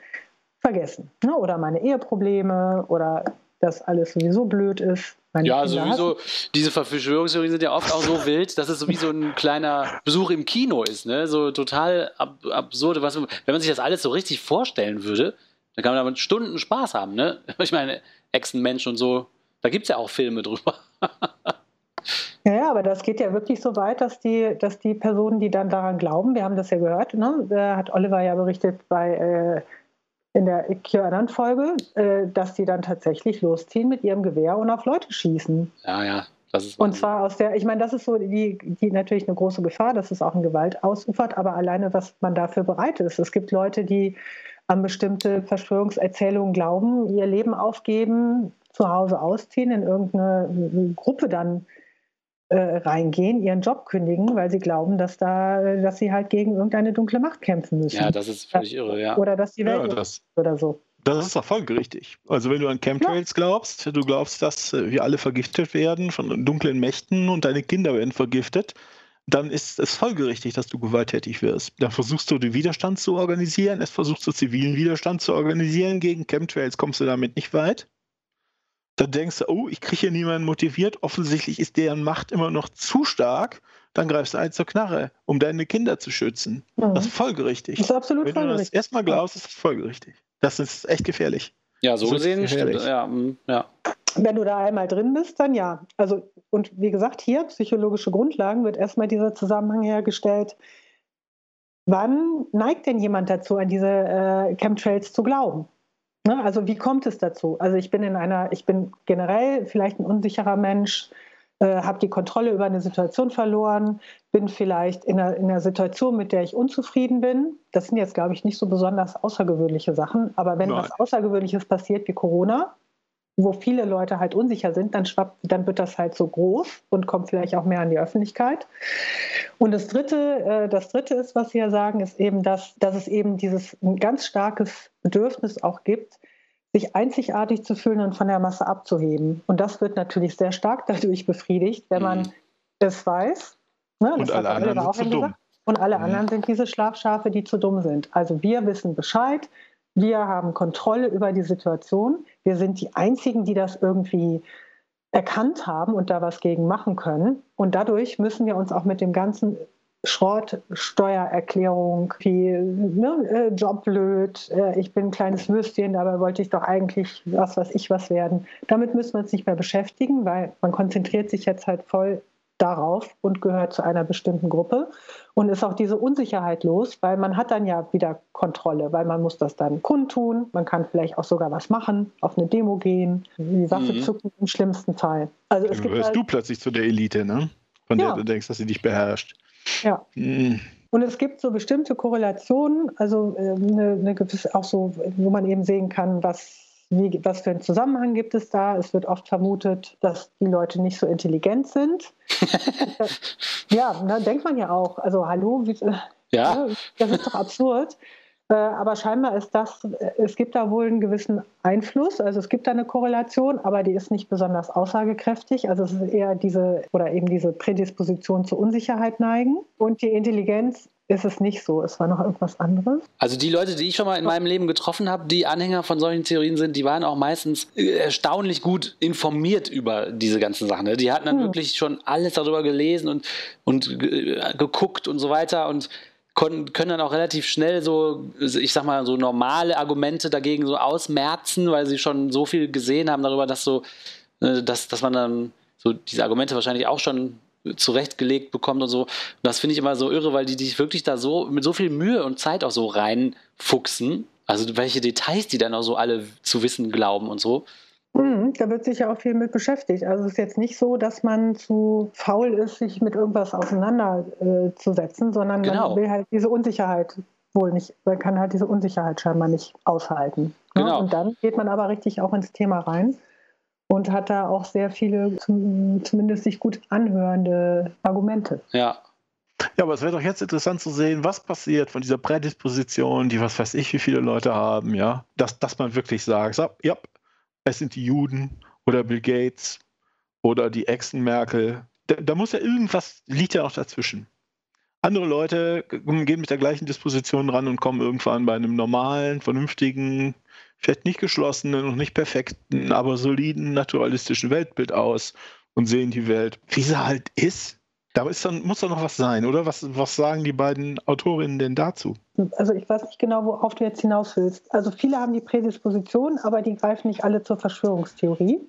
vergessen. Ne? Oder meine Eheprobleme oder dass alles sowieso blöd ist. Meine ja, Kinder sowieso, diese Verschwörungstheorien sind ja oft auch so wild, dass es so wie so ein kleiner Besuch im Kino ist, ne? So total ab absurde, was, wenn man sich das alles so richtig vorstellen würde, dann kann man damit Stunden Spaß haben, ne? Ich meine, Echsenmensch und so, da gibt es ja auch Filme drüber. Ja, ja, aber das geht ja wirklich so weit, dass die, dass die Personen, die dann daran glauben, wir haben das ja gehört, ne? da hat Oliver ja berichtet bei äh, in der QAnon-Folge, äh, dass die dann tatsächlich losziehen mit ihrem Gewehr und auf Leute schießen. Ja, ja. Das ist und zwar aus der, ich meine, das ist so die, die natürlich eine große Gefahr, dass es auch in Gewalt ausufert, aber alleine, was man dafür bereit ist. Es gibt Leute, die an bestimmte Verschwörungserzählungen glauben, ihr Leben aufgeben, zu Hause ausziehen, in irgendeine Gruppe dann äh, reingehen, ihren Job kündigen, weil sie glauben, dass da, dass sie halt gegen irgendeine dunkle Macht kämpfen müssen. Ja, das ist völlig irre, ja. Oder dass die Welt ja, das, oder so. Das ist auch folgerichtig. Also wenn du an Chemtrails ja. glaubst, du glaubst, dass äh, wir alle vergiftet werden von dunklen Mächten und deine Kinder werden vergiftet, dann ist es folgerichtig, dass du gewalttätig wirst. Dann versuchst du den Widerstand zu organisieren, es versuchst du zivilen Widerstand zu organisieren. Gegen Chemtrails kommst du damit nicht weit. Dann denkst du, oh, ich kriege hier niemanden motiviert, offensichtlich ist deren Macht immer noch zu stark, dann greifst du ein zur Knarre, um deine Kinder zu schützen. Mhm. Das ist folgerichtig. Das ist absolut Wenn folgerichtig. du das erstmal glaubst, ist das folgerichtig. Das ist echt gefährlich. Ja, so gesehen stimmt. Ja, mm, ja. Wenn du da einmal drin bist, dann ja. Also, und wie gesagt, hier psychologische Grundlagen wird erstmal dieser Zusammenhang hergestellt. Wann neigt denn jemand dazu, an diese äh, Chemtrails zu glauben? Ne? Also wie kommt es dazu? Also ich bin in einer, ich bin generell vielleicht ein unsicherer Mensch, äh, habe die Kontrolle über eine Situation verloren, bin vielleicht in einer, in einer, Situation, mit der ich unzufrieden bin. Das sind jetzt, glaube ich, nicht so besonders außergewöhnliche Sachen. Aber wenn Nein. was Außergewöhnliches passiert wie Corona, wo viele Leute halt unsicher sind, dann schwappt, dann wird das halt so groß und kommt vielleicht auch mehr an die Öffentlichkeit. Und das dritte, äh, das dritte ist, was Sie ja sagen, ist eben, dass, dass es eben dieses ganz starkes Bedürfnis auch gibt, sich einzigartig zu fühlen und von der Masse abzuheben. Und das wird natürlich sehr stark dadurch befriedigt, wenn man mhm. es weiß. Ne, und alle anderen sind zu dumm. Und alle mhm. anderen sind diese Schlafschafe, die zu dumm sind. Also wir wissen Bescheid, wir haben Kontrolle über die Situation. Wir sind die Einzigen, die das irgendwie erkannt haben und da was gegen machen können. Und dadurch müssen wir uns auch mit dem ganzen Schrott, Steuererklärung, wie ne, äh, Job blöd, äh, ich bin ein kleines Würstchen, dabei wollte ich doch eigentlich was, was ich was werden. Damit müssen wir uns nicht mehr beschäftigen, weil man konzentriert sich jetzt halt voll darauf und gehört zu einer bestimmten Gruppe und ist auch diese Unsicherheit los, weil man hat dann ja wieder Kontrolle, weil man muss das dann kundtun, man kann vielleicht auch sogar was machen, auf eine Demo gehen, die Waffe mhm. zucken im schlimmsten Fall. Also es gibt halt, du plötzlich zu der Elite, ne? Von ja. der du denkst, dass sie dich beherrscht. Ja. Mhm. Und es gibt so bestimmte Korrelationen, also eine, eine gewisse, auch so, wo man eben sehen kann, was wie, was für einen Zusammenhang gibt es da? Es wird oft vermutet, dass die Leute nicht so intelligent sind. ja, da denkt man ja auch. Also hallo, wie, ja. das ist doch absurd. Äh, aber scheinbar ist das, äh, es gibt da wohl einen gewissen Einfluss, also es gibt da eine Korrelation, aber die ist nicht besonders aussagekräftig. Also es ist eher diese oder eben diese Prädisposition zur Unsicherheit neigen. Und die Intelligenz ist es nicht so. Es war noch irgendwas anderes. Also die Leute, die ich schon mal in meinem Leben getroffen habe, die Anhänger von solchen Theorien sind, die waren auch meistens äh, erstaunlich gut informiert über diese ganzen Sachen. Ne? Die hatten dann hm. wirklich schon alles darüber gelesen und, und geguckt und so weiter und können, können dann auch relativ schnell so, ich sag mal, so normale Argumente dagegen so ausmerzen, weil sie schon so viel gesehen haben darüber, dass so, äh, dass, dass man dann so diese Argumente wahrscheinlich auch schon zurechtgelegt bekommt und so. Und das finde ich immer so irre, weil die dich wirklich da so mit so viel Mühe und Zeit auch so reinfuchsen. Also welche Details die dann auch so alle zu wissen glauben und so. Mhm, da wird sich ja auch viel mit beschäftigt. Also es ist jetzt nicht so, dass man zu faul ist, sich mit irgendwas auseinanderzusetzen, äh, sondern genau. man will halt diese Unsicherheit wohl nicht, man kann halt diese Unsicherheit scheinbar nicht aushalten. Ne? Genau. Und dann geht man aber richtig auch ins Thema rein und hat da auch sehr viele zumindest sich gut anhörende Argumente. Ja. Ja, aber es wäre doch jetzt interessant zu sehen, was passiert von dieser Prädisposition, die was weiß ich, wie viele Leute haben, ja, dass, dass man wirklich sagt, so, ja, es sind die Juden oder Bill Gates oder die Echsen-Merkel. Da, da, muss ja irgendwas, liegt ja noch dazwischen. Andere Leute gehen mit der gleichen Disposition ran und kommen irgendwann bei einem normalen, vernünftigen, vielleicht nicht geschlossenen und nicht perfekten, aber soliden, naturalistischen Weltbild aus und sehen die Welt, wie sie halt ist. Da ist dann, muss doch noch was sein, oder? Was, was sagen die beiden Autorinnen denn dazu? Also ich weiß nicht genau, worauf du jetzt hinaus willst. Also viele haben die Prädisposition, aber die greifen nicht alle zur Verschwörungstheorie.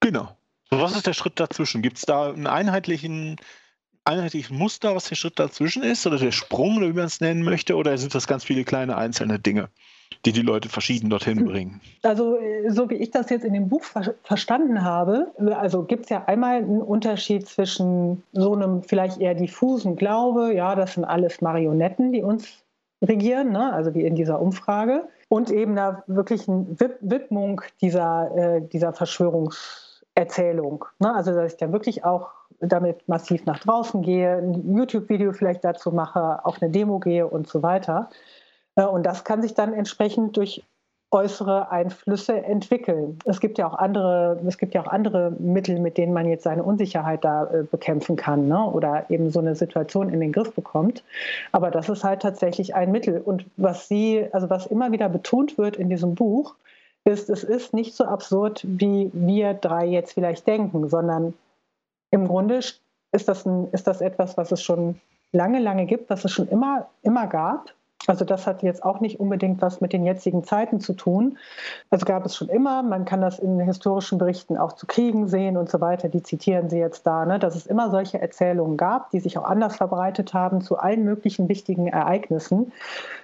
Genau. So, was ist der Schritt dazwischen? Gibt es da einen einheitlichen, einheitlichen Muster, was der Schritt dazwischen ist? Oder der Sprung, oder wie man es nennen möchte? Oder sind das ganz viele kleine einzelne Dinge? Die die Leute verschieden dorthin bringen. Also so wie ich das jetzt in dem Buch ver verstanden habe, also gibt es ja einmal einen Unterschied zwischen so einem vielleicht eher diffusen Glaube, ja, das sind alles Marionetten, die uns regieren, ne? also wie in dieser Umfrage, und eben da wirklich eine Widmung dieser, äh, dieser Verschwörungserzählung. Ne? Also dass ich dann wirklich auch damit massiv nach draußen gehe, ein YouTube-Video vielleicht dazu mache, auf eine Demo gehe und so weiter. Äh, und das kann sich dann entsprechend durch äußere Einflüsse entwickeln. Es gibt ja auch andere, es gibt ja auch andere Mittel, mit denen man jetzt seine Unsicherheit da äh, bekämpfen kann ne? oder eben so eine Situation in den Griff bekommt. Aber das ist halt tatsächlich ein Mittel. Und was sie, also was immer wieder betont wird in diesem Buch, ist, es ist nicht so absurd, wie wir drei jetzt vielleicht denken, sondern im Grunde ist das, ein, ist das etwas, was es schon lange, lange gibt, was es schon immer, immer gab also das hat jetzt auch nicht unbedingt was mit den jetzigen Zeiten zu tun. Also gab es schon immer, man kann das in historischen Berichten auch zu Kriegen sehen und so weiter, die zitieren Sie jetzt da, ne, dass es immer solche Erzählungen gab, die sich auch anders verbreitet haben zu allen möglichen wichtigen Ereignissen,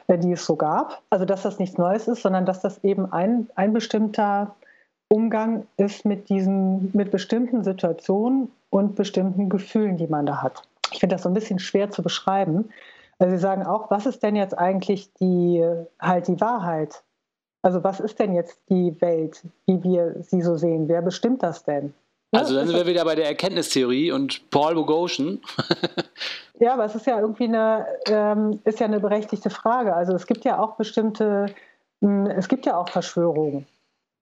äh, die es so gab. Also dass das nichts Neues ist, sondern dass das eben ein, ein bestimmter Umgang ist mit diesen, mit bestimmten Situationen und bestimmten Gefühlen, die man da hat. Ich finde das so ein bisschen schwer zu beschreiben. Also Sie sagen auch, was ist denn jetzt eigentlich die, halt die Wahrheit? Also was ist denn jetzt die Welt, wie wir sie so sehen? Wer bestimmt das denn? Also dann sind wir wieder bei der Erkenntnistheorie und Paul Boghossian. ja, aber es ist ja irgendwie eine, ähm, ist ja eine berechtigte Frage. Also es gibt ja auch bestimmte, mh, hm, es gibt ja auch Verschwörungen.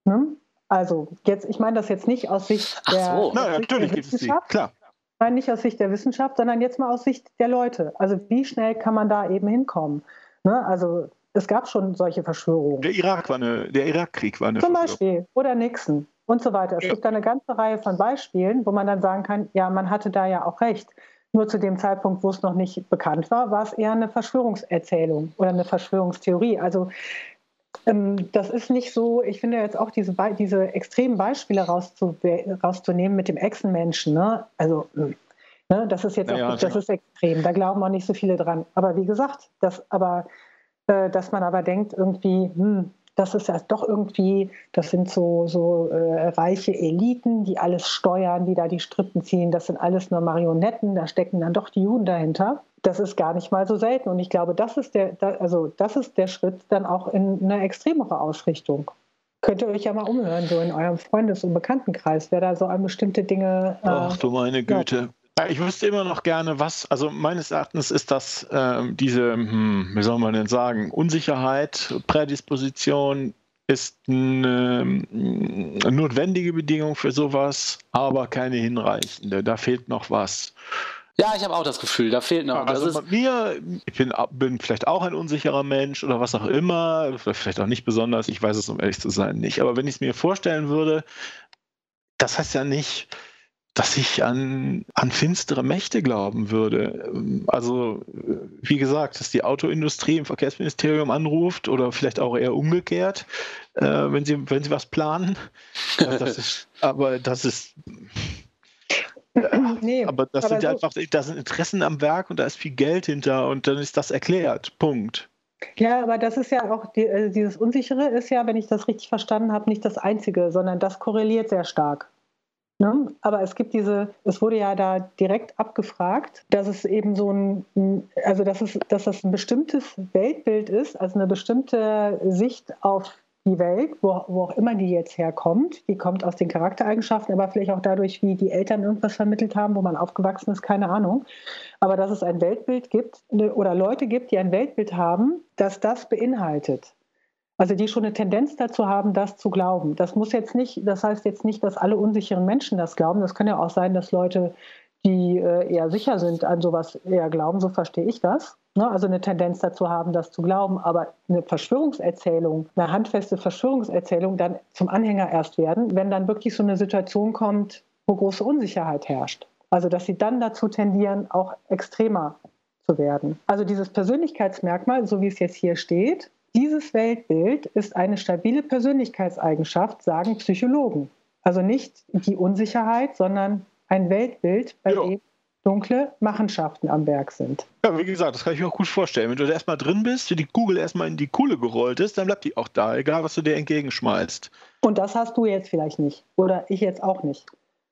Ne? Also jetzt, ich meine das jetzt nicht aus Sicht der, Ach so. Na, natürlich gibt es die, klar meine nicht aus Sicht der Wissenschaft, sondern jetzt mal aus Sicht der Leute. Also wie schnell kann man da eben hinkommen? Ne? Also es gab schon solche Verschwörungen. Der Irak war eine, der Irakkrieg war eine Zum Beispiel. Oder Nixon und so weiter. Es ja. gibt da eine ganze Reihe von Beispielen, wo man dann sagen kann, ja, man hatte da ja auch recht. Nur zu dem Zeitpunkt, wo es noch nicht bekannt war, war es eher eine Verschwörungserzählung oder eine Verschwörungstheorie. Also das ist nicht so, ich finde jetzt auch diese, diese extremen Beispiele rauszu, rauszunehmen mit dem Echsenmenschen. Ne? Also hm, Ne? Das ist jetzt Ja, auch, das genau. ist extrem. Da glauben auch nicht so viele dran. Aber wie gesagt, das, aber, äh, dass man aber denkt, irgendwie, hm, das ist ja doch irgendwie, das sind so, so äh, reiche Eliten, die alles steuern, die da die Strippen ziehen. Das sind alles nur Marionetten, da stecken dann doch die Juden dahinter. Das ist gar nicht mal so selten. Und ich glaube, das ist der, da, also das ist der Schritt dann auch in eine extremere Ausrichtung. Könnt ihr euch ja mal umhören, so in eurem Freundes- und Bekanntenkreis, wer da so an bestimmte Dinge. äh, Ach du meine Güte. Ja, Ich wüsste immer noch gerne, was, also meines Erachtens ist das ähm, diese, hm, wie soll man denn sagen, Unsicherheit, Prädisposition ist eine, eine notwendige Bedingung für sowas, aber keine hinreichende. Da fehlt noch was. Ja, ich habe auch das Gefühl, da fehlt noch. Das Also bei mir, ich bin, bin vielleicht auch ein unsicherer Mensch oder was auch immer, vielleicht auch nicht besonders, ich weiß es um ehrlich zu sein nicht. Aber wenn ich es mir vorstellen würde, das heißt ja nicht, dass ich an, an finstere Mächte glauben würde. Also, wie gesagt, dass die Autoindustrie im Verkehrsministerium anruft oder vielleicht auch eher umgekehrt, äh, wenn, sie, wenn sie was planen. Das ist, aber das ist, nee, aber das aber sind ja so- einfach, da sind Interessen am Werk und da ist viel Geld hinter und dann ist das erklärt. Punkt. Ja, aber das ist ja auch, die, äh, dieses Unsichere ist ja, wenn ich das richtig verstanden habe, nicht das Einzige, sondern das korreliert sehr stark. Ne? Aber es gibt diese, es wurde ja da direkt abgefragt, dass es eben so ein, also dass, es, dass das ein bestimmtes Weltbild ist, also eine bestimmte Sicht auf die Welt, wo, wo auch immer die jetzt herkommt. Die kommt aus den Charaktereigenschaften, aber vielleicht auch dadurch, wie die Eltern irgendwas vermittelt haben, wo man aufgewachsen ist, keine Ahnung. Aber dass es ein Weltbild gibt ne, oder Leute gibt, die ein Weltbild haben, das das beinhaltet. Also die schon eine Tendenz dazu haben, das zu glauben. Das muss jetzt nicht, das heißt jetzt nicht, dass alle unsicheren Menschen das glauben. Das kann ja auch sein, dass Leute, die äh, eher sicher sind, an sowas eher glauben. So verstehe ich das. Ne? Also eine Tendenz dazu haben, das zu glauben. Aber eine Verschwörungserzählung, eine handfeste Verschwörungserzählung dann zum Anhänger erst werden, wenn dann wirklich so eine Situation kommt, wo große Unsicherheit herrscht. Also dass sie dann dazu tendieren, auch extremer zu werden. Also dieses Persönlichkeitsmerkmal, so wie es jetzt hier steht, dieses Weltbild ist eine stabile Persönlichkeitseigenschaft, sagen Psychologen. Also nicht die Unsicherheit, sondern ein Weltbild, bei Ja. dem dunkle Machenschaften am Werk sind. Ja, wie gesagt, das kann ich mir auch gut vorstellen. Wenn du da erstmal drin bist, wenn die Kugel erstmal in die Kuhle gerollt ist, dann bleibt die auch da, egal was du dir entgegenschmeißt. Und das hast du jetzt vielleicht nicht. Oder ich jetzt auch nicht.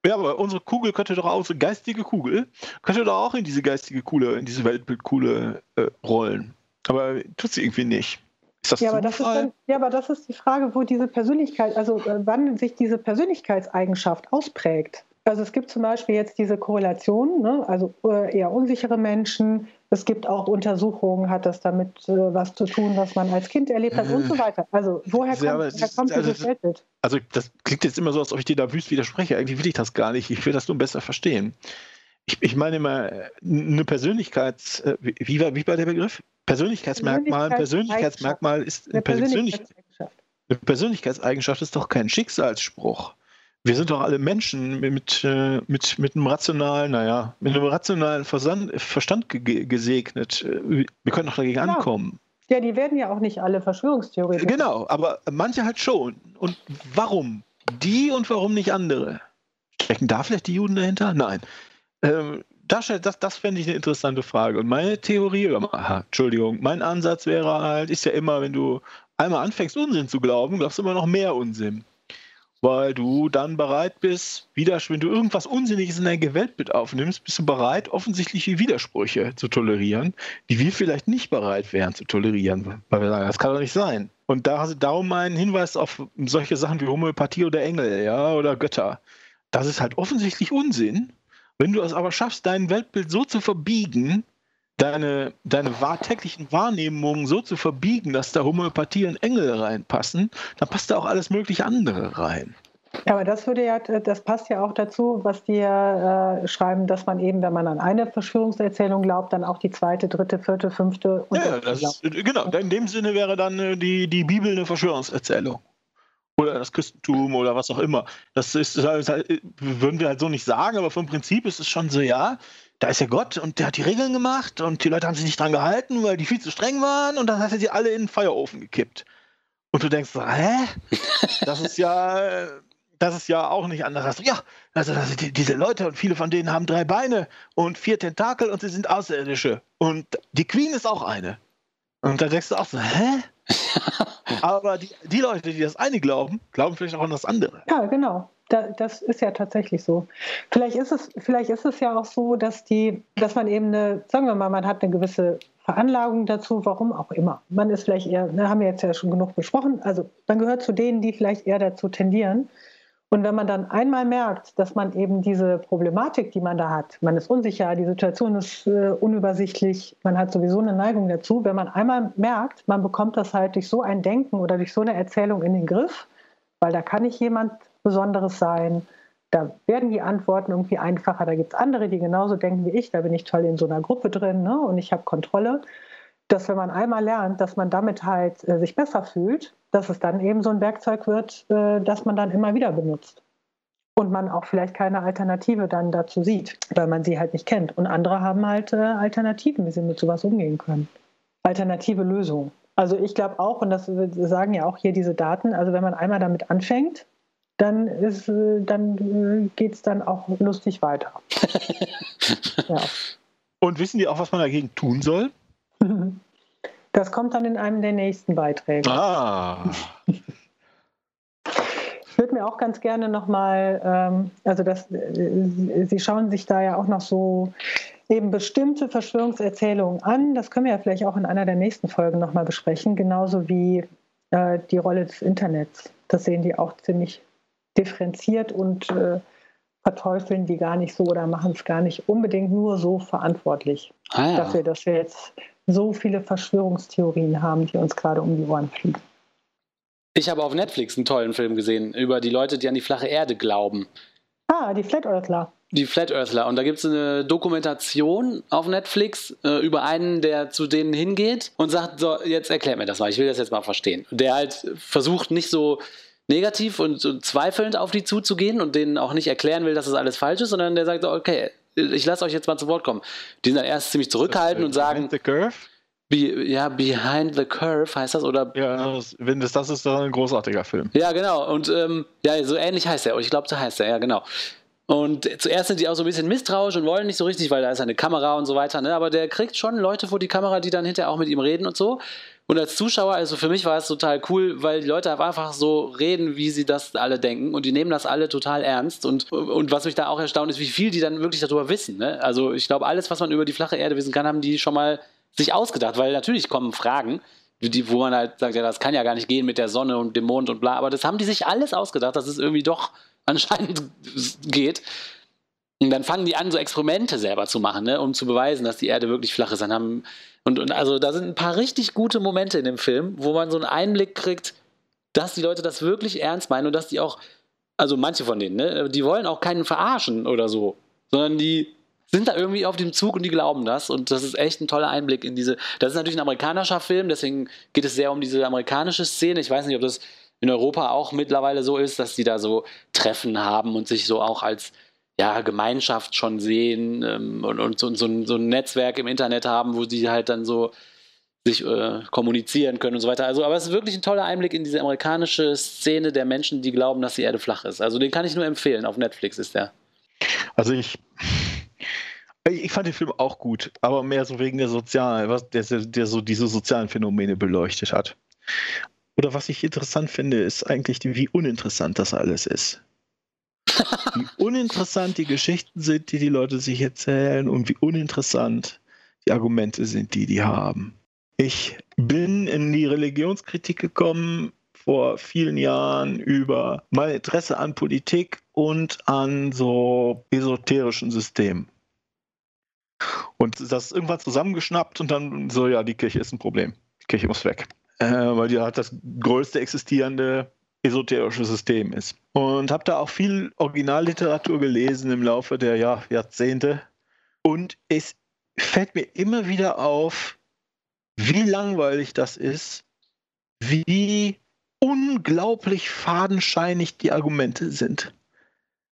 Ja, aber unsere Kugel könnte doch auch, unsere geistige Kugel, könnte doch auch in diese geistige Kuhle, in diese Weltbildkuhle äh, rollen. Aber tut sie irgendwie nicht. Ist das Ja aber, das ist dann, ja, aber das ist die Frage, wo diese Persönlichkeit, also äh, wann sich diese Persönlichkeitseigenschaft ausprägt. Also es gibt zum Beispiel jetzt diese Korrelation, ne? also äh, eher unsichere Menschen. Es gibt auch Untersuchungen, hat das damit äh, was zu tun, was man als Kind erlebt hat und so weiter. Also woher Ja, kommt, woher kommt also dieses es- Weltbild? Also das klingt jetzt immer so, als ob ich dir da wüst widerspreche. Eigentlich will ich das gar nicht. Ich will das nur besser verstehen. Ich, ich meine immer, äh, eine Persönlichkeits... äh, wie war, wie war der Begriff? Persönlichkeitsmerkmal. Persönlichkeitsmerkmal ist Eine eine, Persönlich, Persönlichkeitseigenschaft. eine Persönlichkeitseigenschaft ist doch kein Schicksalsspruch. Wir sind doch alle Menschen mit, äh, mit, mit einem rationalen, naja, mit einem rationalen Verstand, Verstand ge gesegnet. Wir können doch dagegen Genau. ankommen. Ja, die werden ja auch nicht alle Verschwörungstheoretiker. Genau, aber manche halt schon. Und warum? Die und warum nicht andere? Stecken da vielleicht die Juden dahinter? Nein. Ähm, das das, das fände ich eine interessante Frage. Und meine Theorie, aha, Entschuldigung, mein Ansatz wäre halt, ist ja immer, wenn du einmal anfängst, Unsinn zu glauben, glaubst du immer noch mehr Unsinn. Weil du dann bereit bist, wieder, wenn du irgendwas Unsinniges in dein Weltbild aufnimmst, bist du bereit, offensichtliche Widersprüche zu tolerieren, die wir vielleicht nicht bereit wären zu tolerieren. Weil wir sagen, das kann doch nicht sein. Und da, darum mein Hinweis auf solche Sachen wie Homöopathie oder Engel, ja, oder Götter. Das ist halt offensichtlich Unsinn. Wenn du es aber schaffst, dein Weltbild so zu verbiegen, deine, deine wahr, täglichen Wahrnehmungen so zu verbiegen, dass da Homöopathie und Engel reinpassen, dann passt da auch alles mögliche andere rein. Aber das würde ja, das passt ja auch dazu, was die äh, schreiben, dass man eben, wenn man an eine Verschwörungserzählung glaubt, dann auch die zweite, dritte, vierte, fünfte und Ja, das ist, genau. In dem Sinne wäre dann äh, die, die Bibel eine Verschwörungserzählung. Oder das Christentum oder was auch immer. Das ist, das würden wir halt so nicht sagen, aber vom Prinzip ist es schon so, ja, da ist ja Gott und der hat die Regeln gemacht und die Leute haben sich nicht dran gehalten, weil die viel zu streng waren und dann hat er sie alle in den Feuerofen gekippt. Und du denkst, hä? Das ist ja, das ist ja auch nicht anders. Ja, also, also die, diese Leute und viele von denen haben drei Beine und vier Tentakel und sie sind Außerirdische. Und die Queen ist auch eine. Und da denkst du auch so, hä? Aber die, die Leute, die das eine glauben, glauben vielleicht auch an das andere. Ja, genau. Da, das ist ja tatsächlich so. Vielleicht ist es, vielleicht ist es ja auch so, dass die, dass man eben eine, sagen wir mal, man hat eine gewisse Veranlagung dazu, warum auch immer. Man ist vielleicht eher, ne, haben wir jetzt ja schon genug besprochen, also man gehört zu denen, die vielleicht eher dazu tendieren. Und wenn man dann einmal merkt, dass man eben diese Problematik, die man da hat, man ist unsicher, die Situation ist äh, unübersichtlich, man hat sowieso eine Neigung dazu, wenn man einmal merkt, man bekommt das halt durch so ein Denken oder durch so eine Erzählung in den Griff, weil da kann nicht jemand Besonderes sein, da werden die Antworten irgendwie einfacher. Da gibt es andere, die genauso denken wie ich. Da bin ich toll in so einer Gruppe drin ne? und ich habe Kontrolle. Dass wenn man einmal lernt, dass man damit halt äh, sich besser fühlt, dass es dann eben so ein Werkzeug wird, äh, das man dann immer wieder benutzt. Und man auch vielleicht keine Alternative dann dazu sieht, weil man sie halt nicht kennt. Und andere haben halt äh, Alternativen, wie sie mit sowas umgehen können. Alternative Lösungen. Also ich glaube auch, und das sagen ja auch hier diese Daten, also wenn man einmal damit anfängt, dann, ist, äh, dann äh, geht es dann auch lustig weiter. ja. Und wissen die auch, was man dagegen tun soll? Das kommt dann in einem der nächsten Beiträge. Ah. Ich würde mir auch ganz gerne nochmal, ähm, also das, äh, Sie schauen sich da ja auch noch so eben bestimmte Verschwörungserzählungen an. Das können wir ja vielleicht auch in einer der nächsten Folgen nochmal besprechen, genauso wie äh, die Rolle des Internets. Das sehen die auch ziemlich differenziert und äh, verteufeln die gar nicht so oder machen es gar nicht unbedingt nur so verantwortlich ah, ja. dafür, dass wir jetzt so viele Verschwörungstheorien haben, die uns gerade um die Ohren fliegen. Ich habe auf Netflix einen tollen Film gesehen über die Leute, die an die flache Erde glauben. Ah, die Flat Earthler. Die Flat Earthler. Und da gibt es eine Dokumentation auf Netflix äh, über einen, der zu denen hingeht und sagt: So, jetzt erklär mir das mal, ich will das jetzt mal verstehen. Der halt versucht, nicht so negativ und, und zweifelnd auf die zuzugehen und denen auch nicht erklären will, dass das alles falsch ist, sondern der sagt, okay, ich lasse euch jetzt mal zu Wort kommen. Die sind dann erst ziemlich zurückhaltend und sagen. The curve? Be, ja, Behind the Curve heißt das, oder? Ja, wenn das das ist, dann ein großartiger Film. Ja, genau. Und ähm, ja, so ähnlich heißt er. Ich glaube, so heißt er, ja, genau. Und zuerst sind die auch so ein bisschen misstrauisch und wollen nicht so richtig, weil da ist eine Kamera und so weiter. Ne? Aber der kriegt schon Leute vor die Kamera, die dann hinterher auch mit ihm reden und so. Und als Zuschauer, also für mich war es total cool, weil die Leute einfach so reden, wie sie das alle denken. Und die nehmen das alle total ernst. Und, und was mich da auch erstaunt ist, wie viel die dann wirklich darüber wissen. Ne? Also ich glaube, alles, was man über die flache Erde wissen kann, haben die schon mal sich ausgedacht. Weil natürlich kommen Fragen, die, wo man halt sagt, ja, das kann ja gar nicht gehen mit der Sonne und dem Mond und bla. Aber das haben die sich alles ausgedacht, dass es irgendwie doch anscheinend geht. Und dann fangen die an, so Experimente selber zu machen, ne, um zu beweisen, dass die Erde wirklich flach ist. Dann haben, und, und also da sind ein paar richtig gute Momente in dem Film, wo man so einen Einblick kriegt, dass die Leute das wirklich ernst meinen und dass die auch, also manche von denen, ne, die wollen auch keinen verarschen oder so, sondern die sind da irgendwie auf dem Zug und die glauben das. Und das ist echt ein toller Einblick in diese. Das ist natürlich ein amerikanischer Film, deswegen geht es sehr um diese amerikanische Szene. Ich weiß nicht, ob das in Europa auch mittlerweile so ist, dass die da so Treffen haben und sich so auch als ja, Gemeinschaft schon sehen ähm, und, und so, so, ein, so, ein, Netzwerk im Internet haben, wo sie halt dann so sich äh, kommunizieren können und so weiter. Also, aber es ist wirklich ein toller Einblick in diese amerikanische Szene der Menschen, die glauben, dass die Erde flach ist. Also den kann ich nur empfehlen. Auf Netflix ist der. Also ich, ich fand den Film auch gut, aber mehr so wegen der sozialen, was der, der so diese sozialen Phänomene beleuchtet hat. Oder was ich interessant finde, ist eigentlich, wie uninteressant das alles ist. Wie uninteressant die Geschichten sind, die die Leute sich erzählen und wie uninteressant die Argumente sind, die die haben. Ich bin in die Religionskritik gekommen vor vielen Jahren über mein Interesse an Politik und an so esoterischen Systemen. Und das irgendwann zusammengeschnappt und dann so, ja, die Kirche ist ein Problem. Die Kirche muss weg äh, weil die halt das größte existierende esoterische System ist. Und habe da auch viel Originalliteratur gelesen im Laufe der ja, Jahrzehnte. Und es fällt mir immer wieder auf, wie langweilig das ist, wie unglaublich fadenscheinig die Argumente sind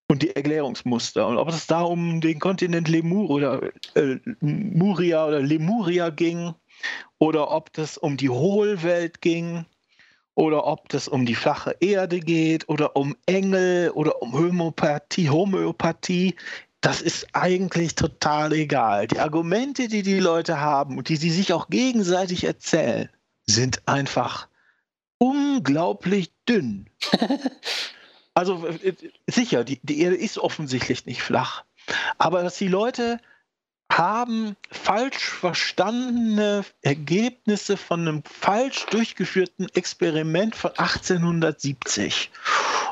und die Erklärungsmuster. Und ob es da um den Kontinent Lemur oder äh, Muria oder Lemuria ging oder ob das um die Hohlwelt ging oder ob das um die flache Erde geht oder um Engel oder um Homöopathie, Homöopathie, das ist eigentlich total egal. Die Argumente, die die Leute haben und die sie sich auch gegenseitig erzählen, sind einfach unglaublich dünn. also äh, sicher, die, die Erde ist offensichtlich nicht flach, aber dass die Leute haben falsch verstandene Ergebnisse von einem falsch durchgeführten Experiment von 1870.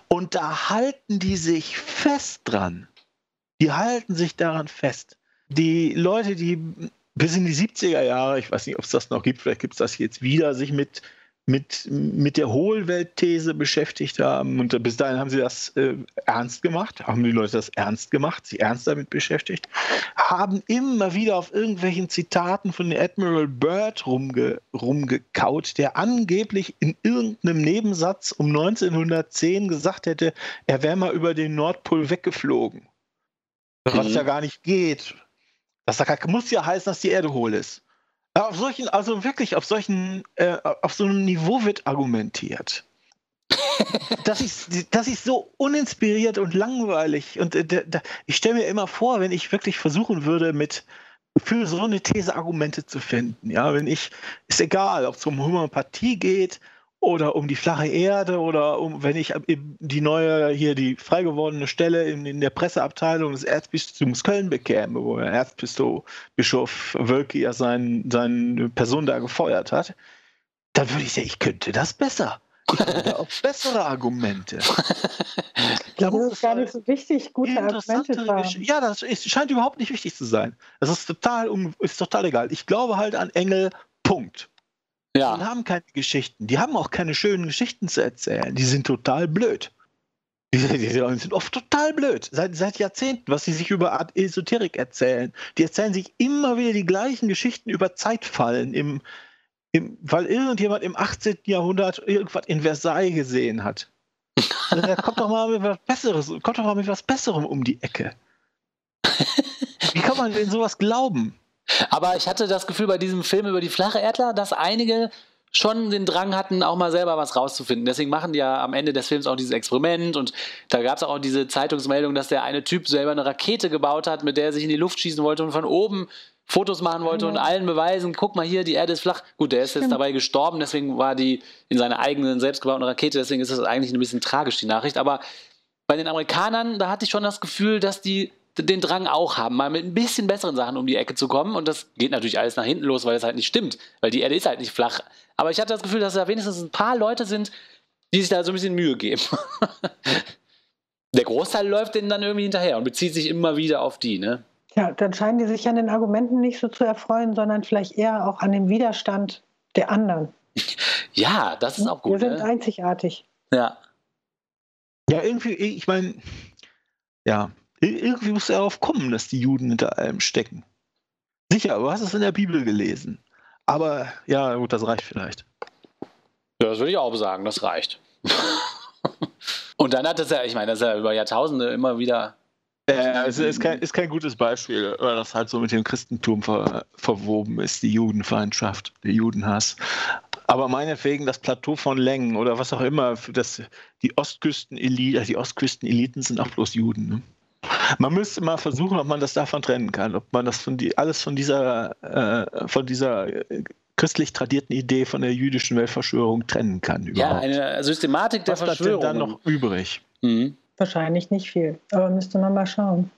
Und da halten die sich fest dran. Die halten sich daran fest. Die Leute, die bis in die 70er Jahre, ich weiß nicht, ob es das noch gibt, vielleicht gibt es das jetzt wieder, sich mit mit, mit der Hohlweltthese beschäftigt haben. Und bis dahin haben sie das äh, ernst gemacht, haben die Leute das ernst gemacht, sich ernst damit beschäftigt, haben immer wieder auf irgendwelchen Zitaten von Admiral Byrd rumge, rumgekaut, der angeblich in irgendeinem Nebensatz um 1910 gesagt hätte, er wäre mal über den Nordpol weggeflogen. Was mhm. ja gar nicht geht. Das muss ja heißen, dass die Erde hohl ist. Auf solchen, also wirklich auf solchen, äh, auf so einem Niveau wird argumentiert. das, ist, das ist so uninspiriert und langweilig. Und äh, da, ich stelle mir immer vor, wenn ich wirklich versuchen würde, mit für so eine These Argumente zu finden. Ja, wenn ich, ist egal, ob es um Homöopathie geht oder um die flache Erde oder um, wenn ich die neue, hier die frei gewordene Stelle in, in der Presseabteilung des Erzbistums Köln bekäme, wo der Erzbischof Wölki ja sein, seine Person da gefeuert hat, dann würde ich sagen, ich könnte das besser. Ich hätte auch bessere Argumente. ich glaube, es ist gar nicht so wichtig, gute Argumente zu haben. Ja, das ist, scheint überhaupt nicht wichtig zu sein. Das ist total, ist total egal. Ich glaube halt an Engel, Punkt. Ja. Die haben keine Geschichten. Die haben auch keine schönen Geschichten zu erzählen. Die sind total blöd. Die, die, sind oft total blöd. Seit, seit Jahrzehnten, was sie sich über Art Esoterik erzählen. Die erzählen sich immer wieder die gleichen Geschichten über Zeitfallen, im, im, weil irgendjemand im 18. Jahrhundert irgendwas in Versailles gesehen hat. Also, da kommt doch mal mit was Besseres, kommt doch mal mit was Besserem um die Ecke. Wie kann man denn sowas glauben? Aber ich hatte das Gefühl bei diesem Film über die flache Erdler, dass einige schon den Drang hatten, auch mal selber was rauszufinden. Deswegen machen die ja am Ende des Films auch dieses Experiment und da gab es auch diese Zeitungsmeldung, dass der eine Typ selber eine Rakete gebaut hat, mit der er sich in die Luft schießen wollte und von oben Fotos machen wollte ja. und allen beweisen, guck mal hier, die Erde ist flach. Gut, der ist Stimmt. jetzt dabei gestorben, deswegen war die in seiner eigenen selbstgebauten Rakete, deswegen ist das eigentlich ein bisschen tragisch, die Nachricht. Aber bei den Amerikanern, da hatte ich schon das Gefühl, dass die den Drang auch haben, mal mit ein bisschen besseren Sachen um die Ecke zu kommen. Und das geht natürlich alles nach hinten los, weil es halt nicht stimmt. Weil die Erde ist halt nicht flach. Aber ich hatte das Gefühl, dass da wenigstens ein paar Leute sind, die sich da so ein bisschen Mühe geben. Der Großteil läuft denen dann irgendwie hinterher und bezieht sich immer wieder auf die, ne? Ja, dann scheinen die sich an den Argumenten nicht so zu erfreuen, sondern vielleicht eher auch an dem Widerstand der anderen. Ja, das ist auch gut. Wir sind ne? einzigartig. Ja. Ja, irgendwie, ich meine, ja, irgendwie muss er darauf kommen, dass die Juden hinter allem stecken. Sicher, du hast es in der Bibel gelesen. Aber ja, gut, das reicht vielleicht. Ja, das würde ich auch sagen, das reicht. Und dann hat es ja, ich meine, das ist ja über Jahrtausende immer wieder. Ja, es ist kein, ist kein gutes Beispiel, weil das halt so mit dem Christentum ver, verwoben ist, die Judenfeindschaft, der Judenhass. Aber meinetwegen das Plateau von Längen oder was auch immer, das, die Ostküsten-Eliten die Ostküsten sind auch bloß Juden. Ne? Man müsste mal versuchen, ob man das davon trennen kann, ob man das von die, alles von dieser, äh, von dieser äh, christlich tradierten Idee von der jüdischen Weltverschwörung trennen kann. Überhaupt. Ja, eine Systematik der Was Verschwörung. Was denn dann noch übrig? Mhm. Wahrscheinlich nicht viel, aber müsste man mal schauen.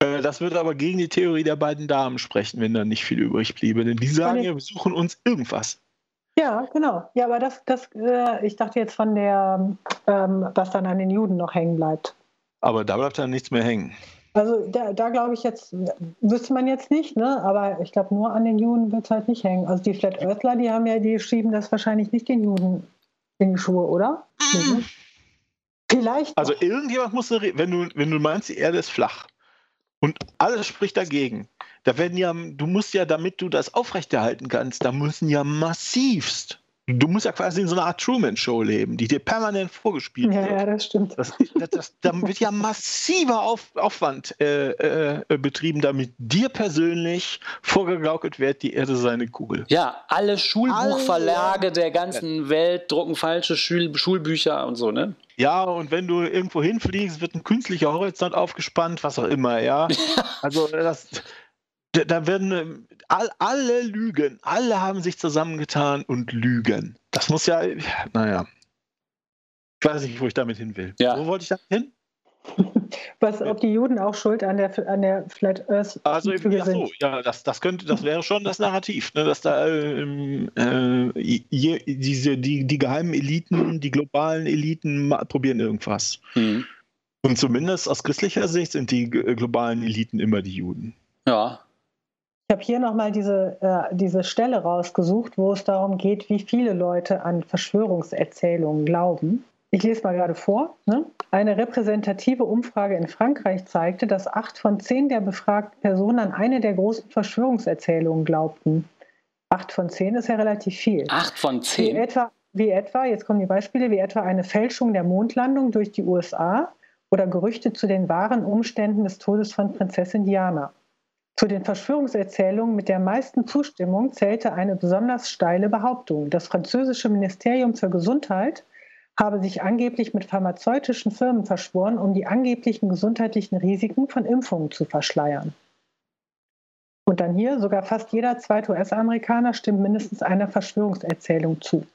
Äh, das würde aber gegen die Theorie der beiden Damen sprechen, wenn da nicht viel übrig bliebe. Denn die sagen ja, wir suchen uns irgendwas. Ja, genau. Ja, aber das, das äh, ich dachte jetzt von der, ähm, was dann an den Juden noch hängen bleibt. Aber da bleibt dann nichts mehr hängen. Also da, da glaube ich jetzt, wüsste man jetzt nicht, ne? aber ich glaube, nur an den Juden wird es halt nicht hängen. Also die Flat Earthler, die haben ja, die schieben das wahrscheinlich nicht den Juden in die Schuhe, oder? Mhm. Vielleicht. Also doch. irgendjemand muss, wenn du, wenn du meinst, die Erde ist flach und alles spricht dagegen, da werden ja, du musst ja, damit du das aufrechterhalten kannst, da müssen ja massivst Du musst ja quasi in so einer Art Truman-Show leben, die dir permanent vorgespielt Ja, wird. ja, das stimmt. Das, das, das, da wird ja massiver Auf, Aufwand äh, äh, betrieben, damit dir persönlich vorgegaukelt wird, die Erde sei eine Kugel. Ja, alle Schulbuchverlage der ganzen Welt drucken falsche Schul Schulbücher und so, ne? Ja, und wenn du irgendwo hinfliegst, wird ein künstlicher Horizont aufgespannt, was auch immer, ja. Also das, da- werden all, alle lügen, alle haben sich zusammengetan und lügen. Das muss ja, naja. Ich weiß nicht, wo ich damit hin will. Ja. Wo wollte ich damit hin? Was, ob die Juden auch schuld an der, an der Flat Earth Also eben, Lüge ach so, ja, das, das könnte, das wäre schon das Narrativ, ne, dass da ähm, äh, je, diese, die, die geheimen Eliten, die globalen Eliten probieren irgendwas. Hm. Und zumindest aus christlicher Sicht sind die g- globalen Eliten immer die Juden. Ja. Ich habe hier nochmal diese, äh, diese Stelle rausgesucht, wo es darum geht, wie viele Leute an Verschwörungserzählungen glauben. Ich lese mal gerade vor. Ne? Eine repräsentative Umfrage in Frankreich zeigte, dass acht von zehn der befragten Personen an eine der großen Verschwörungserzählungen glaubten. Acht von zehn ist ja relativ viel. Acht von Wie zehn. etwa, wie etwa, jetzt kommen die Beispiele, wie etwa eine Fälschung der Mondlandung durch die USA oder Gerüchte zu den wahren Umständen des Todes von Prinzessin Diana. Zu den Verschwörungserzählungen mit der meisten Zustimmung zählte eine besonders steile Behauptung. Das französische Ministerium für Gesundheit habe sich angeblich mit pharmazeutischen Firmen verschworen, um die angeblichen gesundheitlichen Risiken von Impfungen zu verschleiern. Und dann hier, sogar fast jeder zweite US-Amerikaner stimmt mindestens einer Verschwörungserzählung zu.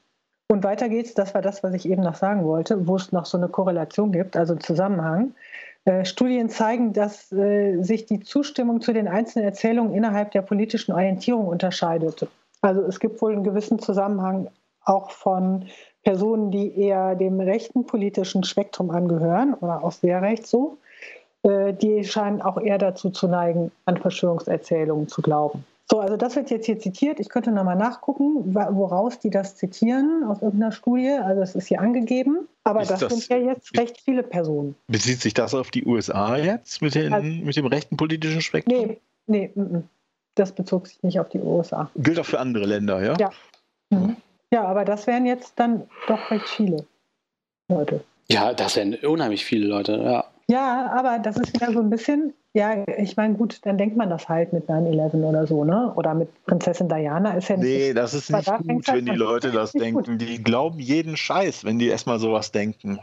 Und weiter geht's, das war das, was ich eben noch sagen wollte, wo es noch so eine Korrelation gibt, also einen Zusammenhang. Äh, Studien zeigen, dass äh, sich die Zustimmung zu den einzelnen Erzählungen innerhalb der politischen Orientierung unterscheidet. Also es gibt wohl einen gewissen Zusammenhang auch von Personen, die eher dem rechten politischen Spektrum angehören oder auch sehr rechts so, äh, die scheinen auch eher dazu zu neigen, an Verschwörungserzählungen zu glauben. So, also das wird jetzt hier zitiert. Ich könnte nochmal nachgucken, woraus die das zitieren, aus irgendeiner Studie. Also es ist hier angegeben. Aber das, das- sind ja jetzt recht viele Personen. Bezieht sich das auf die USA jetzt mit, den, Also- mit dem rechten politischen Spektrum? Nee, nee, mm, mm. das bezog sich nicht auf die USA. Gilt auch für andere Länder, ja? Ja. Mhm. Ja, aber das wären jetzt dann doch recht viele Leute. Ja, das wären unheimlich viele Leute, ja. Ja, aber das ist wieder so ein bisschen, ja, ich meine, gut, dann denkt man das halt mit 9-11 oder so, ne? Oder mit Prinzessin Diana ist ja nicht. Nee, das ist nicht da gut, halt wenn die. Leute das Nicht gut. denken. Die glauben jeden Scheiß, wenn die erstmal sowas denken.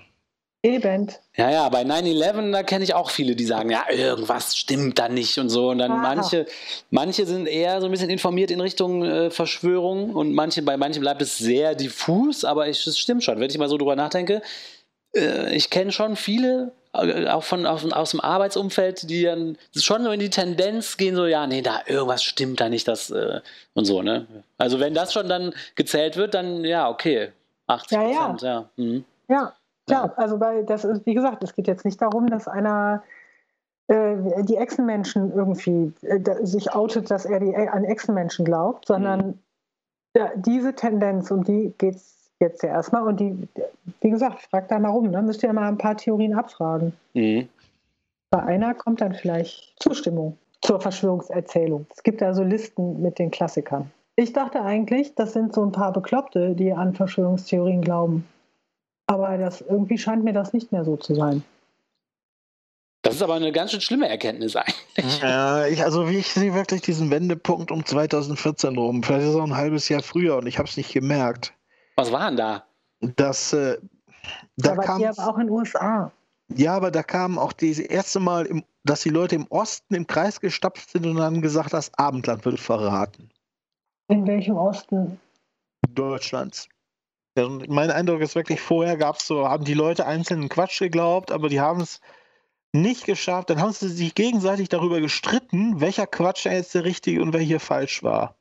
Eben. Ja, ja, bei 9-11, da kenne ich auch viele, die sagen, ja, irgendwas stimmt da nicht und so. Und dann Ah. manche, manche sind eher so ein bisschen informiert in Richtung äh, Verschwörung und manche, bei manchen bleibt es sehr diffus, aber es stimmt schon, wenn ich mal so drüber nachdenke. Äh, ich kenne schon viele, auch von, aus, aus dem Arbeitsumfeld, die dann schon so in die Tendenz gehen, so, ja, nee, da irgendwas stimmt da nicht, das äh, und so, ne? Also wenn das schon dann gezählt wird, dann ja, okay. 80 Ja, ja. Prozent, ja. Mhm. Ja, klar. Also weil das ist, wie gesagt, es geht jetzt nicht darum, dass einer äh, die Echsenmenschen irgendwie äh, sich outet, dass er die, an Echsenmenschen glaubt, sondern ja, diese Tendenz, um die geht es jetzt ja erstmal. Und die, wie gesagt, fragt da mal rum, ne? müsst ihr mal ein paar Theorien abfragen. Mhm. Bei einer kommt dann vielleicht Zustimmung zur Verschwörungserzählung. Es gibt da so Listen mit den Klassikern. Ich dachte eigentlich, das sind so ein paar Bekloppte, die an Verschwörungstheorien glauben. Aber das, irgendwie scheint mir das nicht mehr so zu sein. Das ist aber eine ganz schön schlimme Erkenntnis eigentlich. Ja, ich, also wie ich sehe wirklich diesen Wendepunkt um 2014 rum. Vielleicht ist es auch ein halbes Jahr früher und ich habe es nicht gemerkt. Was war denn da? Dass äh, da war kam, die aber auch in den USA. ja, aber da kam auch das erste Mal, im, dass die Leute im Osten im Kreis gestapft sind und haben gesagt, das Abendland wird verraten. In welchem Osten? Deutschlands. Ja, und mein Eindruck ist wirklich, vorher gab es so, haben die Leute einzelnen Quatsch geglaubt, aber die haben es nicht geschafft. Dann haben sie sich gegenseitig darüber gestritten, welcher Quatsch jetzt der richtige und welcher falsch war.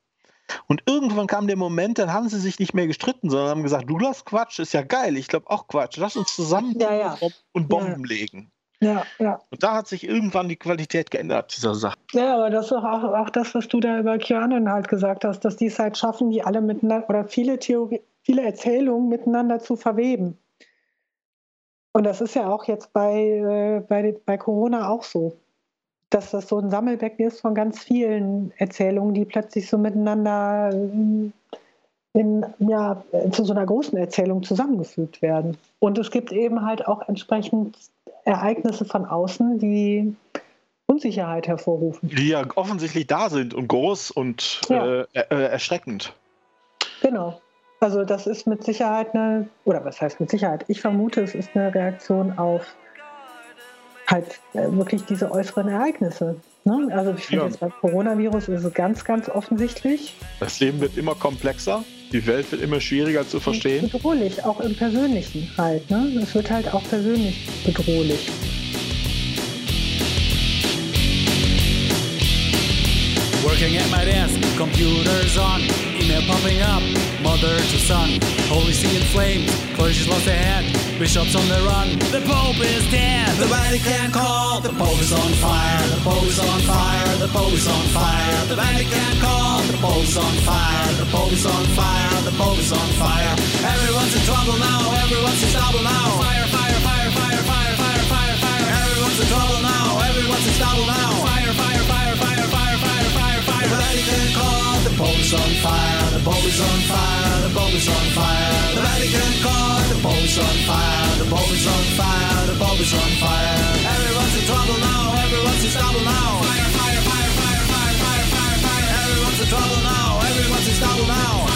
Und irgendwann kam der Moment, dann haben sie sich nicht mehr gestritten, sondern haben gesagt, du glaubst Quatsch, ist ja geil, ich glaube auch Quatsch. Lass uns zusammen Ja, ja. und Bomben legen. Ja, ja. Und da hat sich irgendwann die Qualität geändert, dieser Sache. Ja, aber das ist auch, auch das, was du da über QAnon halt gesagt hast, dass die es halt schaffen, die alle miteinander oder viele Theorie, viele Erzählungen miteinander zu verweben. Und das ist ja auch jetzt bei, äh, bei, bei Corona auch so, dass das so ein Sammelbecken ist von ganz vielen Erzählungen, die plötzlich so miteinander ähm, in, ja, zu so einer großen Erzählung zusammengefügt werden. Und es gibt eben halt auch entsprechend Ereignisse von außen, die Unsicherheit hervorrufen. Die ja offensichtlich da sind und groß und ja. äh, äh, erschreckend. Genau. Also das ist mit Sicherheit eine, oder was heißt mit Sicherheit? Ich vermute, es ist eine Reaktion auf halt äh, wirklich diese äußeren Ereignisse. Ne? Also ich finde ja. jetzt beim Coronavirus ist es ganz, ganz offensichtlich. Das Leben wird immer komplexer, die Welt wird immer schwieriger zu verstehen. Bedrohlich, auch im Persönlichen halt. Ne? Es wird halt auch persönlich bedrohlich. Working at my desk, computers on, email popping up, mother to son. Holy see in flames, clergy's lost their head, bishops on the run. The Pope is dead, the Vatican call, the Pope is on fire, the Pope is on fire, the Pope is on fire. The Vatican call, the Pope is on fire, the Pope is on fire, the Pope is on fire. Everyone's in trouble now, everyone's in trouble now. Fire, fire, fire, fire, fire, fire, fire, fire. Everyone's in trouble now, everyone's in trouble now. Fire, fire, fire, Vatican caught the Pope is on fire. The Pope is on fire. The Pope is on fire. The Vatican caught the Pope is on fire. The Pope is on fire. The Pope is on fire. Everyone's in trouble now. Everyone's in trouble now. Fire, fire, fire, fire, fire, fire, fire, fire. Everyone's in trouble now. Everyone's in trouble now.